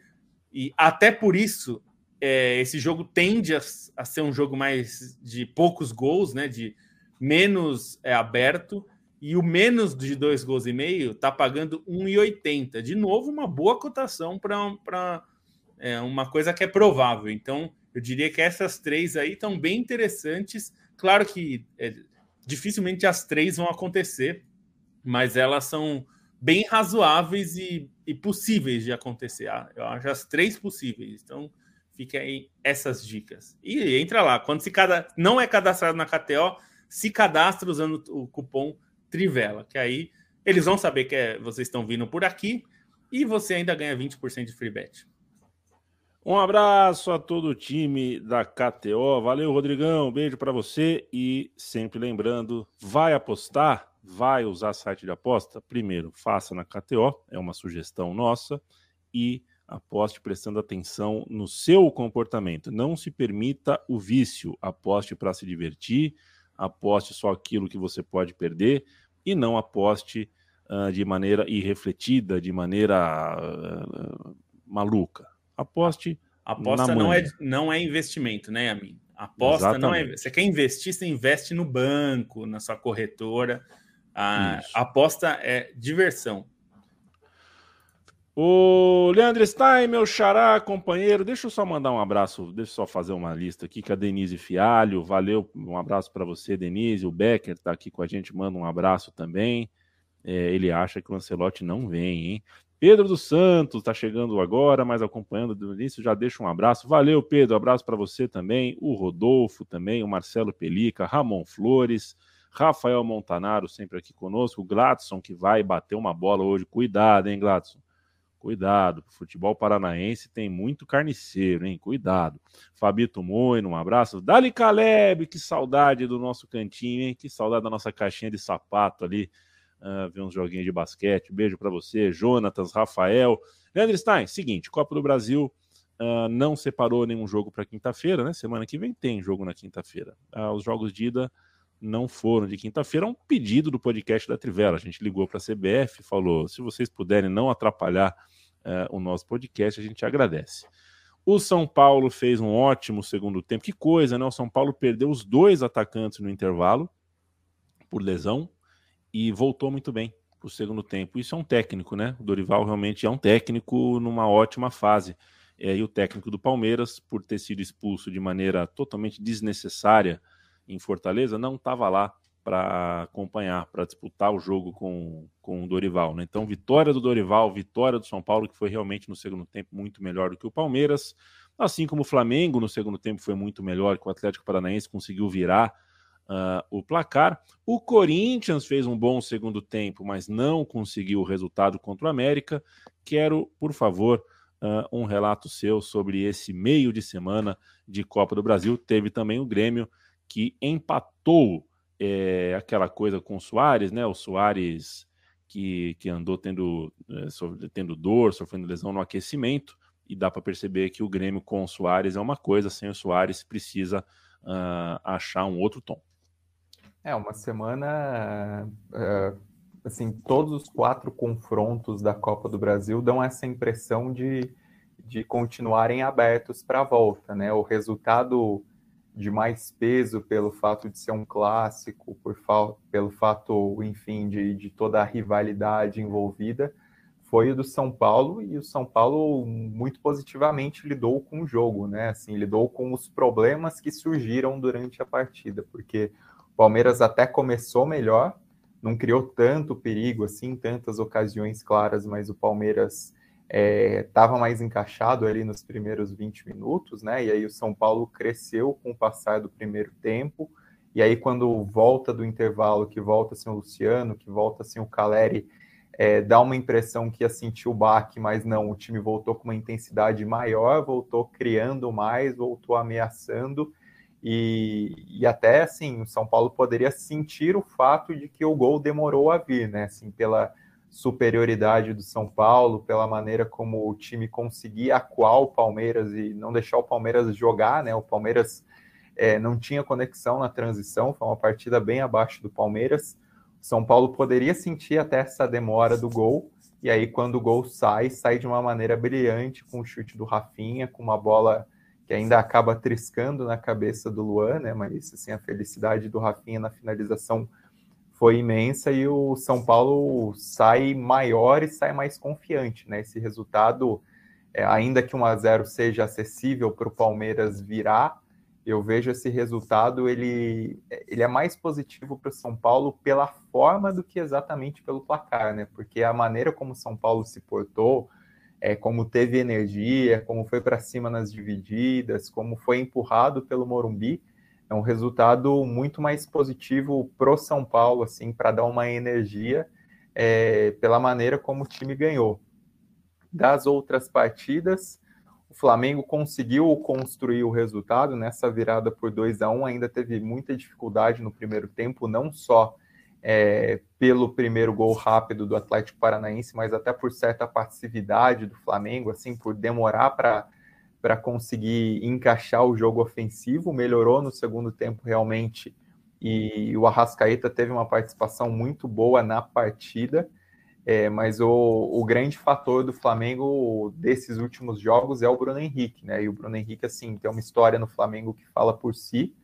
E até por isso, é, esse jogo tende a, a, ser um jogo mais de poucos gols, né? De menos é, aberto. E o menos de dois gols e meio está pagando 1,80. De novo, uma boa cotação para é, uma coisa que é provável. Então, eu diria que essas três aí estão bem interessantes. Claro que é, dificilmente as três vão acontecer, mas elas são bem razoáveis e, e possíveis de acontecer. Ah, eu acho as três possíveis. Então, fica aí essas dicas. E entra lá. Quando se cada não é cadastrado na KTO, se cadastra usando o cupom Trivela, que aí Eles vão saber que é, vocês estão vindo por aqui e você ainda ganha 20% de free bet. Um abraço a todo o time da KTO. Valeu, Rodrigão. Beijo para você e sempre lembrando, vai apostar, vai usar site de aposta? Primeiro, faça na KTO, é uma sugestão nossa e aposte prestando atenção no seu comportamento. Não se permita o vício. Aposte para se divertir, aposte só aquilo que você pode perder e não aposte uh, de maneira irrefletida, de maneira uh, maluca. Aposte. Aposta não é, não é investimento, né, amigo? Aposta Exatamente. não é. Você quer investir, você investe no banco, na sua corretora. A aposta é diversão. O Leandro Stein, meu xará, companheiro, deixa eu só mandar um abraço, deixa eu só fazer uma lista aqui, que a Denise Fialho, valeu, um abraço para você, Denise, o Becker está aqui com a gente, manda um abraço também, é, ele acha que o Ancelotti não vem, hein? Pedro dos Santos está chegando agora, mas acompanhando do início, já deixa um abraço, valeu Pedro, abraço para você também, o Rodolfo também, o Marcelo Pelica, Ramon Flores, Rafael Montanaro sempre aqui conosco, o Gladson que vai bater uma bola hoje, cuidado, hein Gladson? Cuidado, futebol paranaense tem muito carniceiro, hein? Cuidado. Fabito Moino, um abraço. Dali Caleb, que saudade do nosso cantinho, hein? Que saudade da nossa caixinha de sapato ali. Uh, ver uns joguinhos de basquete. Beijo para você, Jonatas, Rafael. Leandro Stein, seguinte: Copa do Brasil uh, não separou nenhum jogo para quinta-feira, né? Semana que vem tem jogo na quinta-feira. Uh, os jogos de ida não foram de quinta-feira. É um pedido do podcast da Trivela. A gente ligou para a CBF, falou: se vocês puderem não atrapalhar uh, o nosso podcast, a gente agradece. O São Paulo fez um ótimo segundo tempo. Que coisa, né? O São Paulo perdeu os dois atacantes no intervalo por lesão e voltou muito bem para o segundo tempo. Isso é um técnico, né? O Dorival realmente é um técnico numa ótima fase. E o técnico do Palmeiras, por ter sido expulso de maneira totalmente desnecessária em Fortaleza, não estava lá para acompanhar, para disputar o jogo com, com o Dorival. Né? Então, vitória do Dorival, vitória do São Paulo, que foi realmente no segundo tempo muito melhor do que o Palmeiras, assim como o Flamengo no segundo tempo foi muito melhor, que o Atlético Paranaense conseguiu virar uh, o placar. O Corinthians fez um bom segundo tempo, mas não conseguiu o resultado contra o América. Quero, por favor, uh, um relato seu sobre esse meio de semana de Copa do Brasil. Teve também o Grêmio que empatou é, aquela coisa com o Soares, né? O Soares que, que andou tendo, é, tendo dor, sofrendo lesão no aquecimento, e dá para perceber que o Grêmio com o Soares é uma coisa, sem o Soares precisa uh, achar um outro tom. É, uma semana. Uh, assim, todos os quatro confrontos da Copa do Brasil dão essa impressão de, de continuarem abertos para a volta, né? O resultado de mais peso pelo fato de ser um clássico, por fa pelo fato, enfim, de, de toda a rivalidade envolvida, foi o do São Paulo e o São Paulo muito positivamente lidou com o jogo, né? Assim, lidou com os problemas que surgiram durante a partida, porque o Palmeiras até começou melhor, não criou tanto perigo assim, tantas ocasiões claras, mas o Palmeiras estava é, mais encaixado ali nos primeiros 20 minutos, né? E aí o São Paulo cresceu com o passar do primeiro tempo. E aí, quando volta do intervalo, que volta sem o Luciano, que volta sem o Caleri, é, dá uma impressão que ia sentir o baque, mas não, o time voltou com uma intensidade maior, voltou criando mais, voltou ameaçando. E, e até assim, o São Paulo poderia sentir o fato de que o gol demorou a vir, né? Assim, pela superioridade do São Paulo, pela maneira como o time conseguia acuar o Palmeiras e não deixar o Palmeiras jogar, né? O Palmeiras é, não tinha conexão na transição, foi uma partida bem abaixo do Palmeiras. São Paulo poderia sentir até essa demora do gol, e aí quando o gol sai, sai de uma maneira brilhante, com o chute do Rafinha, com uma bola que ainda acaba triscando na cabeça do Luan, né? Mas assim, a felicidade do Rafinha na finalização foi imensa e o São Paulo sai maior e sai mais confiante, né? Esse resultado, é, ainda que 1 a 0 seja acessível para o Palmeiras virar, eu vejo esse resultado ele, ele é mais positivo para o São Paulo pela forma do que exatamente pelo placar, né? Porque a maneira como o São Paulo se portou, é, como teve energia, como foi para cima nas divididas, como foi empurrado pelo Morumbi, é um resultado muito mais positivo pro São Paulo, assim, para dar uma energia é, pela maneira como o time ganhou. Das outras partidas, o Flamengo conseguiu construir o resultado nessa virada por 2 a 1 ainda teve muita dificuldade no primeiro tempo, não só é, pelo primeiro gol rápido do Atlético Paranaense, mas até por certa passividade do Flamengo, assim, por demorar para conseguir encaixar o jogo ofensivo, melhorou no segundo tempo realmente, e o Arrascaeta teve uma participação muito boa na partida, é, mas o, o grande fator do Flamengo desses últimos jogos é o Bruno Henrique, né? E o Bruno Henrique, assim, tem uma história no Flamengo que fala por si,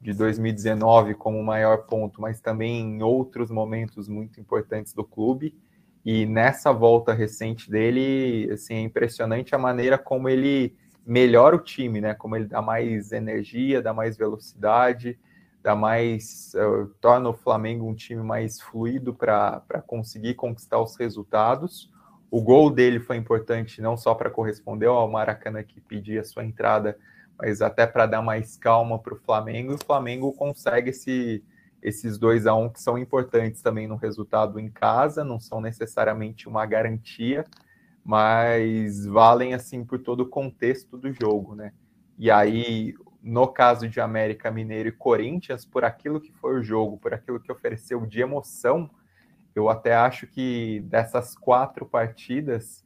de 2019 como o maior ponto, mas também em outros momentos muito importantes do clube. E nessa volta recente dele, assim, é impressionante a maneira como ele melhora o time, né? Como ele dá mais energia, dá mais velocidade, dá mais uh, torna o Flamengo um time mais fluido para conseguir conquistar os resultados. O gol dele foi importante não só para corresponder ao Maracanã que pedia sua entrada, mas até para dar mais calma para o Flamengo. E o Flamengo consegue esse, esses 2 a 1 um que são importantes também no resultado em casa, não são necessariamente uma garantia, mas valem assim por todo o contexto do jogo, né? E aí no caso de América Mineiro e Corinthians, por aquilo que foi o jogo, por aquilo que ofereceu de emoção, eu até acho que dessas quatro partidas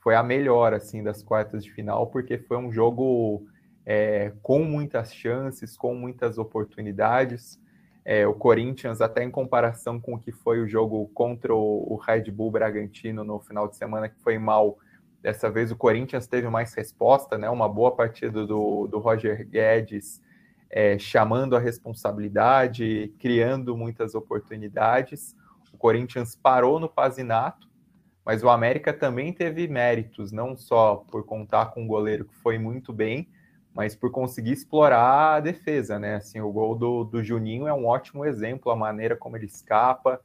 foi a melhor assim das quartas de final, porque foi um jogo é, com muitas chances, com muitas oportunidades. É, o Corinthians, até em comparação com o que foi o jogo contra o Red Bull Bragantino no final de semana, que foi mal, Dessa vez o Corinthians teve mais resposta, né? Uma boa partida do, do Roger Guedes, é, chamando a responsabilidade, criando muitas oportunidades. O Corinthians parou no Pazinato, mas o América também teve méritos, não só por contar com um goleiro que foi muito bem, mas por conseguir explorar a defesa, né? Assim, o gol do, do Juninho é um ótimo exemplo, a maneira como ele escapa,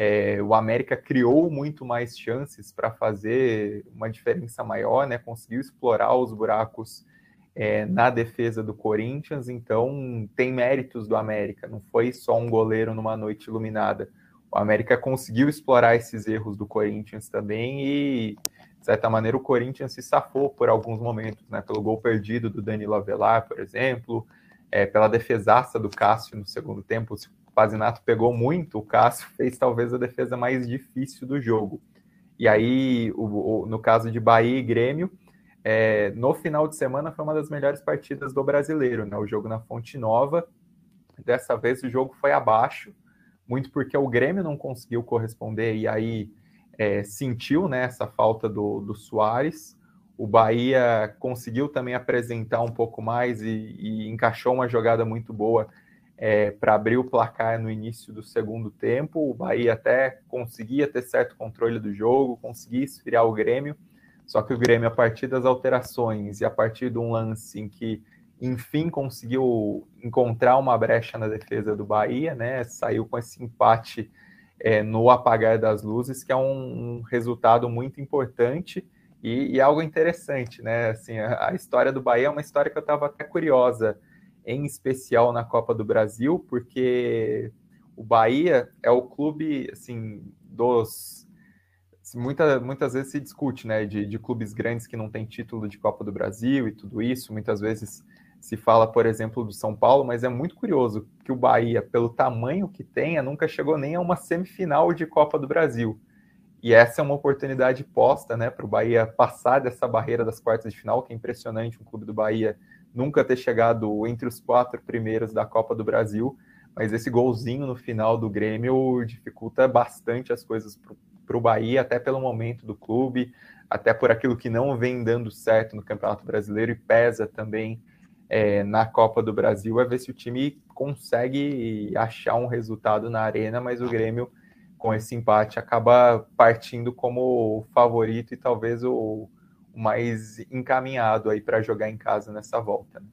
é, o América criou muito mais chances para fazer uma diferença maior, né? Conseguiu explorar os buracos é, na defesa do Corinthians, então tem méritos do América. Não foi só um goleiro numa noite iluminada. O América conseguiu explorar esses erros do Corinthians também e, de certa maneira, o Corinthians se safou por alguns momentos, né? Pelo gol perdido do Danilo Avelar, por exemplo, é, pela defesaça do Cássio no segundo tempo. Pazinato pegou muito, o Cássio fez talvez a defesa mais difícil do jogo. E aí, o, o, no caso de Bahia e Grêmio, é, no final de semana foi uma das melhores partidas do brasileiro, né? O jogo na Fonte Nova. Dessa vez o jogo foi abaixo, muito porque o Grêmio não conseguiu corresponder e aí é, sentiu né, essa falta do, do Soares. O Bahia conseguiu também apresentar um pouco mais e, e encaixou uma jogada muito boa é, para abrir o placar no início do segundo tempo. O Bahia até conseguia ter certo controle do jogo, conseguia esfriar o Grêmio, só que o Grêmio, a partir das alterações e a partir de um lance em que, enfim, conseguiu encontrar uma brecha na defesa do Bahia, né? Saiu com esse empate é, no apagar das luzes, que é um, um resultado muito importante. E, e, algo interessante, né? Assim, a, a história do Bahia é uma história que eu estava até curiosa em especial na Copa do Brasil, porque o Bahia é o clube, assim, dos... Muita, muitas vezes se discute, né, de, de clubes grandes que não têm título de Copa do Brasil e tudo isso, muitas vezes se fala, por exemplo, do São Paulo, mas é muito curioso que o Bahia, pelo tamanho que tenha, nunca chegou nem a uma semifinal de Copa do Brasil. E essa é uma oportunidade posta né, para o Bahia passar dessa barreira das quartas de final, que é impressionante um clube do Bahia nunca ter chegado entre os quatro primeiros da Copa do Brasil, mas esse golzinho no final do Grêmio dificulta bastante as coisas para o Bahia, até pelo momento do clube, até por aquilo que não vem dando certo no Campeonato Brasileiro e pesa também é, na Copa do Brasil, é ver se o time consegue achar um resultado na arena, mas o Grêmio, com esse empate, acaba partindo como favorito e talvez o, mais encaminhado aí para jogar em casa nessa volta. Né?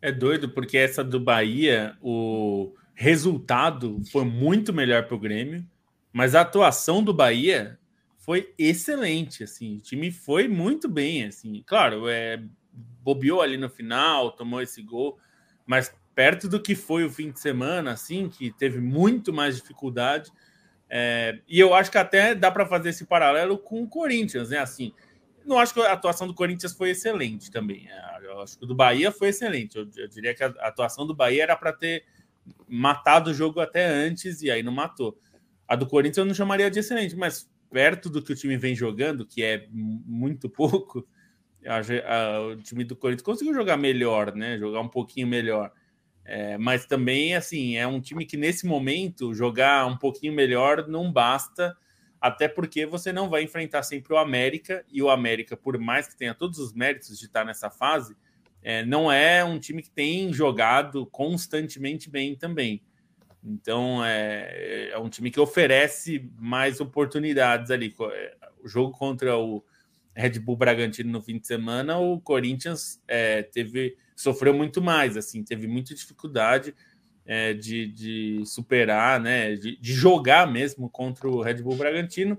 É doido, porque essa do Bahia, o resultado foi muito melhor para o Grêmio, mas a atuação do Bahia foi excelente, assim, o time foi muito bem, assim, claro, é, bobeou ali no final, tomou esse gol, mas perto do que foi o fim de semana, assim, que teve muito mais dificuldade, É, e eu acho que até dá para fazer esse paralelo com o Corinthians, né? Assim, não acho que a atuação do Corinthians foi excelente também. É, eu acho que do Bahia foi excelente. Eu, eu diria que a atuação do Bahia era para ter matado o jogo até antes e aí não matou. A do Corinthians eu não chamaria de excelente, mas perto do que o time vem jogando, que é muito pouco, a, a, o time do Corinthians conseguiu jogar melhor, né? Jogar um pouquinho melhor. É, mas também, assim, é um time que nesse momento jogar um pouquinho melhor não basta, até porque você não vai enfrentar sempre o América, e o América, por mais que tenha todos os méritos de estar nessa fase, é, não é um time que tem jogado constantemente bem também. Então é, é um time que oferece mais oportunidades ali. É, o jogo contra o Red Bull Bragantino no fim de semana, o Corinthians é, teve sofreu muito mais, assim, teve muita dificuldade é, de, de, superar, né, de, de, jogar mesmo contra o Red Bull Bragantino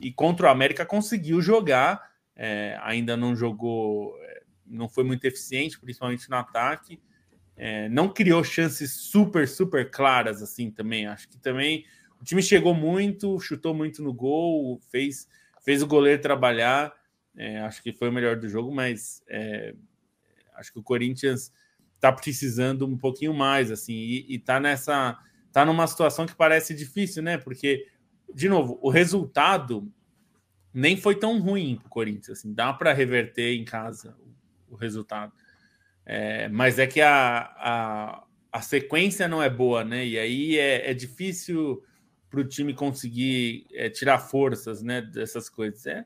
e contra o América conseguiu jogar, é, ainda não jogou, é, não foi muito eficiente, principalmente no ataque, é, não criou chances super, super claras assim também. Acho que também o time chegou muito, chutou muito no gol, fez, fez o goleiro trabalhar. É, acho que foi o melhor do jogo, mas é, acho que o Corinthians está precisando um pouquinho mais assim e, está nessa tá numa situação que parece difícil, né? Porque de novo o resultado nem foi tão ruim para o Corinthians, assim, dá para reverter em casa o, o resultado. É, mas é que a, a, a, sequência não é boa, né? E aí é, é difícil para o time conseguir é, tirar forças né, dessas coisas. É,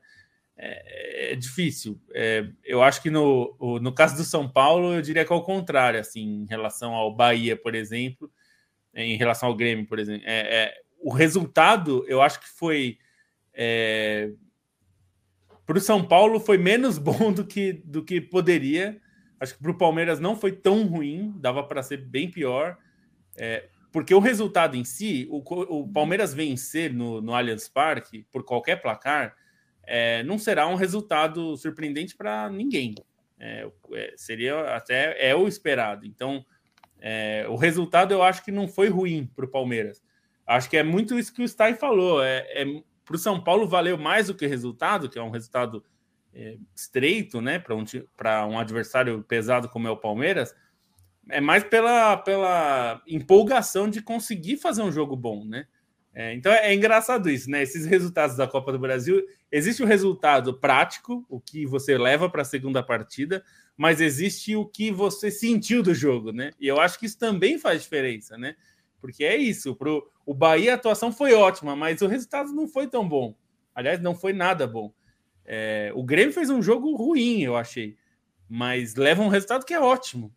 é, é difícil. É, eu acho que no, no caso do São Paulo, eu diria que é o contrário, assim, em relação ao Bahia, por exemplo, em relação ao Grêmio, por exemplo. É, é o resultado, eu acho que foi. para o São Paulo foi menos bom do que, do que poderia Acho que para o Palmeiras não foi tão ruim, dava para ser bem pior. É, porque o resultado em si, o, o Palmeiras vencer no, no Allianz Parque por qualquer placar, é, não será um resultado surpreendente para ninguém. É, é, seria até é o esperado. Então, é, o resultado eu acho que não foi ruim para o Palmeiras. Acho que é muito isso que o Stein falou. É, é para o São Paulo valeu mais do que resultado, que é um resultado é, estreito, né, para um, um adversário pesado como é o Palmeiras, é mais pela, pela empolgação de conseguir fazer um jogo bom, né? É, então é, é, engraçado isso, né? Esses resultados da Copa do Brasil, existe o resultado prático, o que você leva para a segunda partida, mas existe o que você sentiu do jogo, né? E eu acho que isso também faz diferença, né? Porque é isso, pro, o Bahia a atuação foi ótima, mas o resultado não foi tão bom. Aliás, não foi nada bom. É, o Grêmio fez um jogo ruim, eu achei, mas leva um resultado que é ótimo.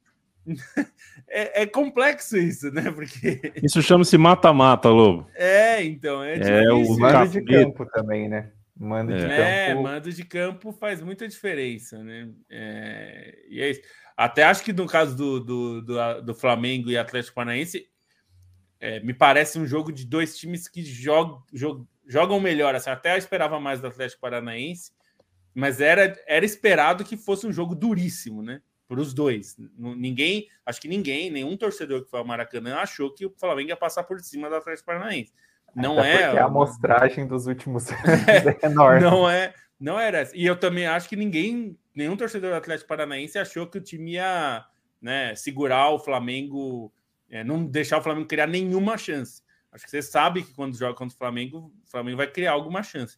É, é, complexo isso, né? Porque isso chama-se mata-mata, Lobo. É, então é, é o mando de campo também, né? Mando de é, campo. mando de campo faz muita diferença, né? É, e é isso. Até acho que no caso do, do, do, do Flamengo e Atlético Paranaense, é, me parece um jogo de dois times que jogam, jogam, jogam melhor. Assim, até eu esperava mais do Atlético Paranaense, mas era, era esperado que fosse um jogo duríssimo, né? Para os dois. Ninguém, acho que ninguém, nenhum torcedor que foi ao Maracanã achou que o Flamengo ia passar por cima do Atlético Paranaense. Não Até é. a amostragem dos últimos anos é, é enorme. Não é, não era. E eu também acho que ninguém, nenhum torcedor do Atlético Paranaense achou que o time ia né, segurar o Flamengo, é, não deixar o Flamengo criar nenhuma chance. Acho que você sabe que quando joga contra o Flamengo, o Flamengo vai criar alguma chance.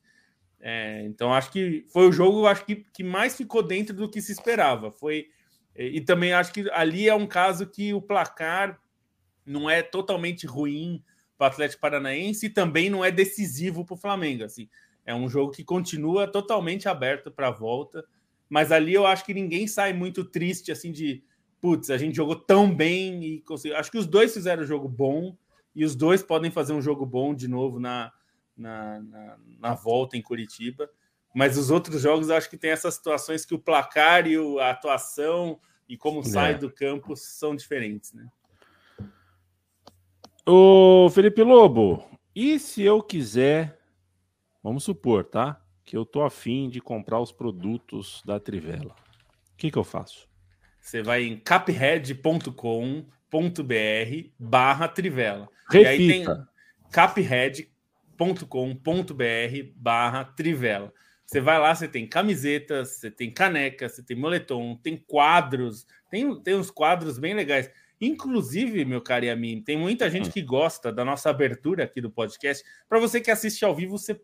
É, então acho que foi o jogo acho que, que mais ficou dentro do que se esperava. Foi e, também acho que ali é um caso que o placar não é totalmente ruim para o Atlético Paranaense e também não é decisivo para o Flamengo. Assim, é um jogo que continua totalmente aberto para a volta, mas ali eu acho que ninguém sai muito triste assim de putz, a gente jogou tão bem e conseguiu. Acho que os dois fizeram um jogo bom e os dois podem fazer um jogo bom de novo na, na, na, na, volta em Curitiba. Mas os outros jogos eu acho que tem essas situações que o placar e a atuação e como é. sai do campo são diferentes, né? Ô Felipe Lobo, e se eu quiser, vamos supor, tá? Que eu tô afim de comprar os produtos da Trivela. O que, que eu faço? Você vai em caphead.com.br barra Trivela. Repita. caphead barra Trivela. Você vai lá, você tem camisetas, você tem caneca, você tem moletom, tem quadros, tem, tem uns quadros bem legais. Inclusive, meu caro a mim, tem muita gente hum. que gosta da nossa abertura aqui do podcast. Para você que assiste ao vivo, você,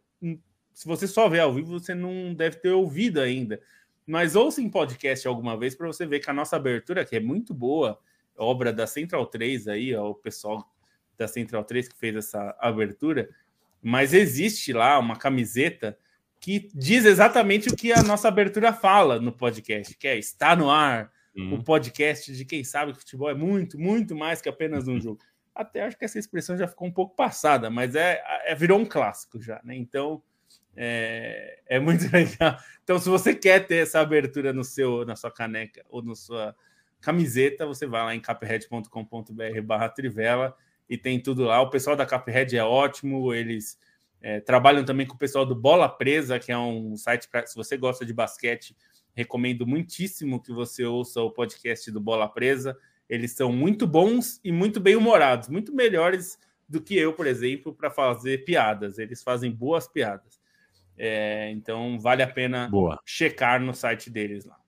se você só vê ao vivo, você não deve ter ouvido ainda. Mas ouça em podcast alguma vez para você ver que a nossa abertura, que é muito boa, obra da Central 3 aí, ó, o pessoal da Central 3 que fez essa abertura, mas existe lá uma camiseta que diz exatamente o que a nossa abertura fala no podcast, que é está no ar, uhum. o podcast de quem sabe que futebol é muito, muito mais que apenas um jogo. Até acho que essa expressão já ficou um pouco passada, mas é, é virou um clássico já, né? Então é, é muito legal. Então, se você quer ter essa abertura no seu, na sua caneca ou na sua camiseta, você vai lá em capred.com.br barra trivela e tem tudo lá. O pessoal da Capred é ótimo, eles é, trabalham também com o pessoal do Bola Presa, que é um site para se você gosta de basquete, recomendo muitíssimo que você ouça o podcast do Bola Presa. Eles são muito bons e muito bem humorados, muito melhores do que eu, por exemplo, para fazer piadas. Eles fazem boas piadas. É, então vale a pena Boa. checar no site deles lá.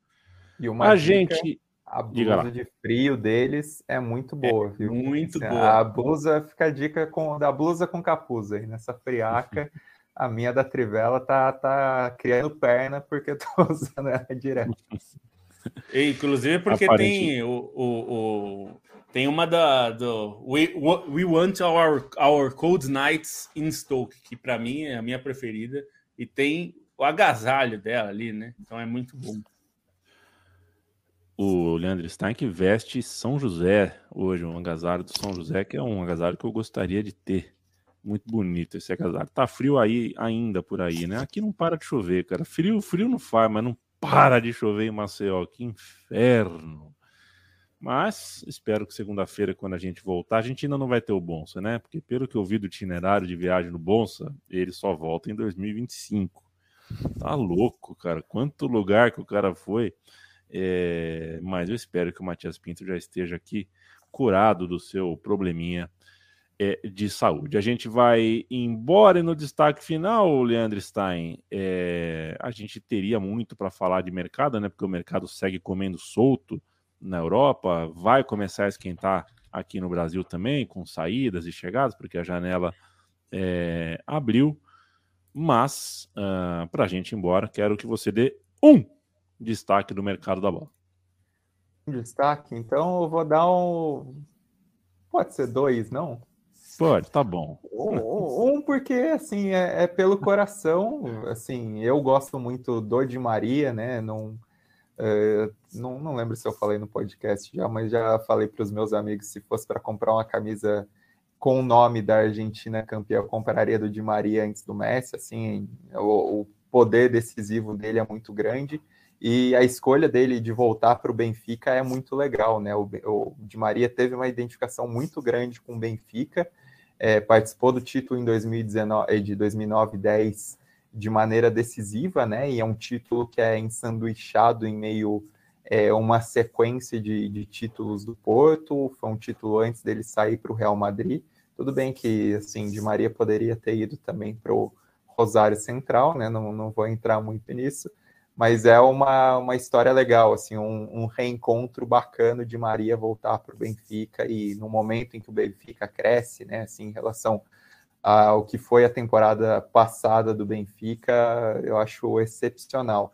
E uma a dica, gente a blusa de frio deles é muito boa, é viu? Muito assim, boa. A blusa fica a dica com da blusa com capuz aí nessa friaca. a minha da Trivela tá, tá criando perna porque eu tô usando ela direto. E, inclusive porque tem o, o, o, tem uma da do We, We Want Our, Our Cold Nights in Stoke, que para mim é a minha preferida, e tem o agasalho dela ali, né? Então é muito bom o Leandro Stein que veste São José hoje, um agasalho do São José, que é um agasalho que eu gostaria de ter. Muito bonito esse agasalho. Tá frio aí ainda por aí, né? Aqui não para de chover, cara. Frio, frio não faz, mas não para de chover em Maceió. Que inferno. Mas espero que segunda-feira, quando a gente voltar, a gente ainda não vai ter o Bonsa, né? Porque pelo que eu vi do itinerário de viagem no Bonsa, ele só volta em 2025. Tá louco, cara. Quanto lugar que o cara foi. É, mas eu espero que o Matias Pinto já esteja aqui curado do seu probleminha é, de saúde. A gente vai embora e no destaque final, Leandro Stein, é, a gente teria muito para falar de mercado, né? Porque o mercado segue comendo solto na Europa, vai começar a esquentar aqui no Brasil também, com saídas e chegadas, porque a janela é, abriu. Mas, uh, ah, para a gente ir embora, quero que você dê um destaque do mercado da bola. Destaque? Então eu vou dar um. Pode ser dois, não? Pode, tá bom. Um, porque, assim, é, é, pelo coração. Assim, eu gosto muito do Di Maria, né? Não, é, não, não lembro se eu falei no podcast já, mas já falei para os meus amigos: se fosse para comprar uma camisa com o nome da Argentina campeã, eu compraria do Di Maria antes do Messi. Assim, o, o poder decisivo dele é muito grande. E a escolha dele de voltar para o Benfica é muito legal, né? O, o Di Maria teve uma identificação muito grande com o Benfica, é, participou do título em 2019, eh, de 2009 10 de maneira decisiva, né? E é um título que é ensanduichado em meio é, uma sequência de, de títulos do Porto. Foi um título antes dele sair para o Real Madrid. Tudo bem que assim, Di Maria poderia ter ido também para o Rosário Central, né? Não, não vou entrar muito nisso mas é uma, uma história legal, assim, um, um reencontro bacana de Maria voltar para o Benfica e no momento em que o Benfica cresce, né, assim, em relação ao que foi a temporada passada do Benfica, eu acho excepcional.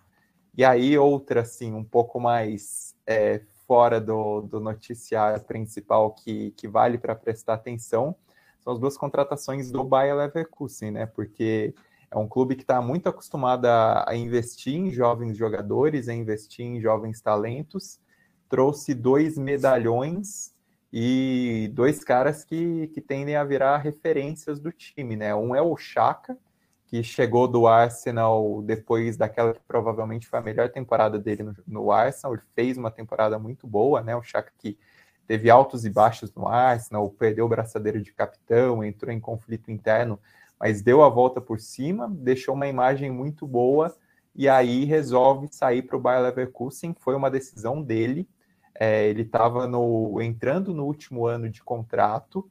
E aí outra, assim, um pouco mais é, fora do, do noticiário principal que, que vale para prestar atenção, são as duas contratações do Bayer Leverkusen, né, porque é um clube que está muito acostumado a, a, investir em jovens jogadores, a investir em jovens talentos. Trouxe dois medalhões e dois caras que, que tendem a virar referências do time, né? Um é o Chaka, que chegou do Arsenal depois daquela que provavelmente foi a melhor temporada dele no, no Arsenal. Ele fez uma temporada muito boa, né? O Chaka que teve altos e baixos no Arsenal, perdeu o braçadeiro de capitão, entrou em conflito interno mas deu a volta por cima, deixou uma imagem muito boa e aí resolve sair para o Bayer Leverkusen. Foi uma decisão dele. É, ele estava entrando no último ano de contrato.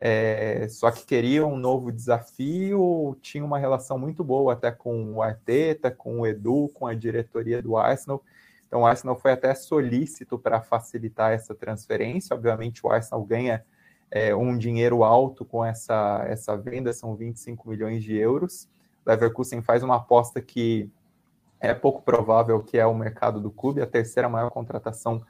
é, só que queria um novo desafio, tinha uma relação muito boa até com o Arteta, com o Edu, com a diretoria do Arsenal. Então o Arsenal foi até solícito para facilitar essa transferência. Obviamente o Arsenal ganha é, um dinheiro alto com essa, essa venda, são 25 milhões de euros. Leverkusen faz uma aposta que é pouco provável que é o mercado do clube, a terceira maior contratação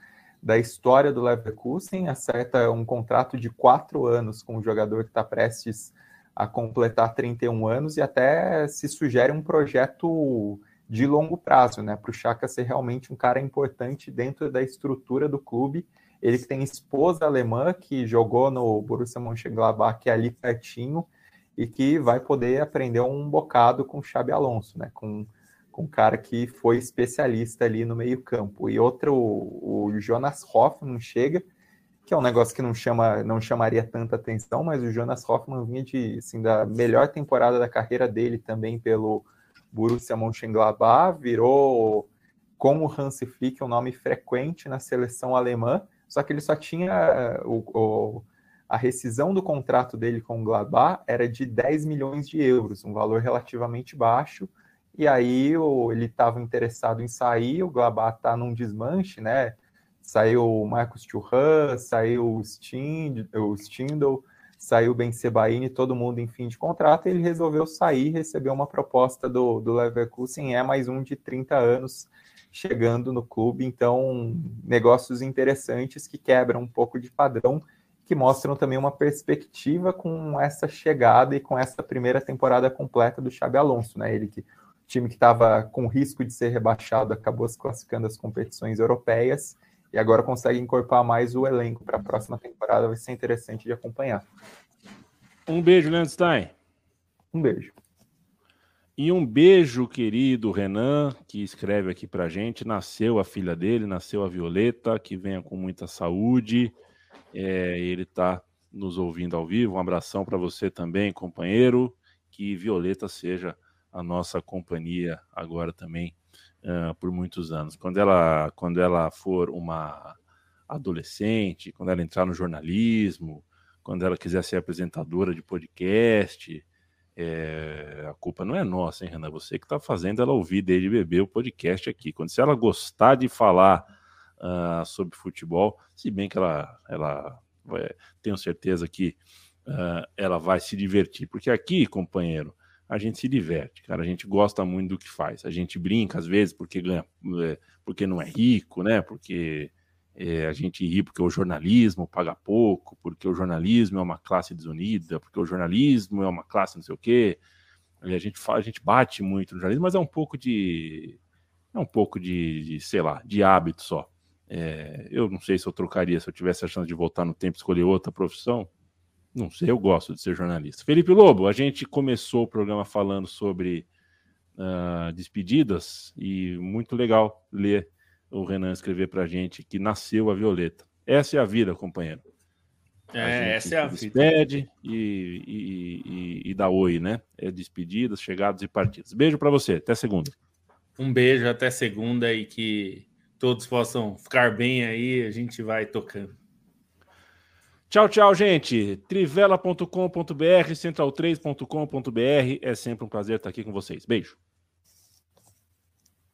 da história do Leverkusen, acerta um contrato de quatro anos com o jogador que está prestes a completar 31 anos e até se sugere um projeto de longo prazo, né, para o Chaka ser realmente um cara importante dentro da estrutura do clube. Ele que tem esposa alemã que jogou no Borussia Mönchengladbach que é ali pertinho e que vai poder aprender um bocado com o Xabi Alonso, né, com um cara que foi especialista ali no meio-campo. E outro, o, Jonas Hoffman chega, que é um negócio que não chama, não chamaria tanta atenção, mas o Jonas Hoffman vinha de assim, da melhor temporada da carreira dele também pelo Borussia Mönchengladbach, virou como o Hansi Flick um nome frequente na seleção alemã, só que ele só tinha o, o a rescisão do contrato dele com o Gladbach era de 10 milhões de euros, um valor relativamente baixo, e aí o, ele estava interessado em sair, o Glabá está num desmanche, né? Saiu o Marcos Churran, saiu o, Stind, o Stindl, saiu o Ben Sebaini, todo mundo em fim de contrato, ele resolveu sair, recebeu uma proposta do, do Leverkusen, é mais um de 30 anos chegando no clube, então negócios interessantes que quebram um pouco de padrão, que mostram também uma perspectiva com essa chegada e com essa primeira temporada completa do Xabi Alonso, né? Ele que time que estava com risco de ser rebaixado acabou se classificando às competições europeias e agora consegue incorporar mais o elenco para a próxima temporada. Vai ser interessante de acompanhar. Um beijo, Leandro Stein. Um beijo. E um beijo, querido Renan, que escreve aqui para gente. Nasceu a filha dele, nasceu a Violeta, que venha com muita saúde. É, ele está nos ouvindo ao vivo. Um abração para você também, companheiro. Que Violeta seja a nossa companhia agora também uh, por muitos anos. Quando ela, quando ela for uma adolescente, quando ela entrar no jornalismo, quando ela quiser ser apresentadora de podcast, é, a culpa não é nossa, hein, Renan? Você que está fazendo ela ouvir desde bebê o podcast aqui. Quando se ela gostar de falar uh, sobre futebol, se bem que ela, ela tenho certeza que uh, ela vai se divertir, porque aqui, companheiro, a gente se diverte, cara. A gente gosta muito do que faz. A gente brinca às vezes porque ganha, é, porque não é rico, né? Porque é, a gente ri porque o jornalismo paga pouco, porque o jornalismo é uma classe desunida, porque o jornalismo é uma classe não sei o quê. E a gente fala, a gente bate muito no jornalismo, mas é um pouco de é um pouco de, de sei lá, de hábito só. É, eu não sei se eu trocaria se eu tivesse a chance de voltar no tempo escolher outra profissão. Não sei, eu gosto de ser jornalista. Felipe Lobo, a gente começou o programa falando sobre uh, despedidas e muito legal ler o Renan escrever para a gente que nasceu a Violeta. Essa é a vida, companheiro. É, essa é a vida. Despede e, e, e, e dá oi, né? É despedidas, chegadas e partidas. Beijo para você, até segunda. Um beijo, até segunda e que todos possam ficar bem aí. A gente vai tocando. Tchau, tchau, gente. Trivela.com.br, central3.com.br. É sempre um prazer estar aqui com vocês. Beijo.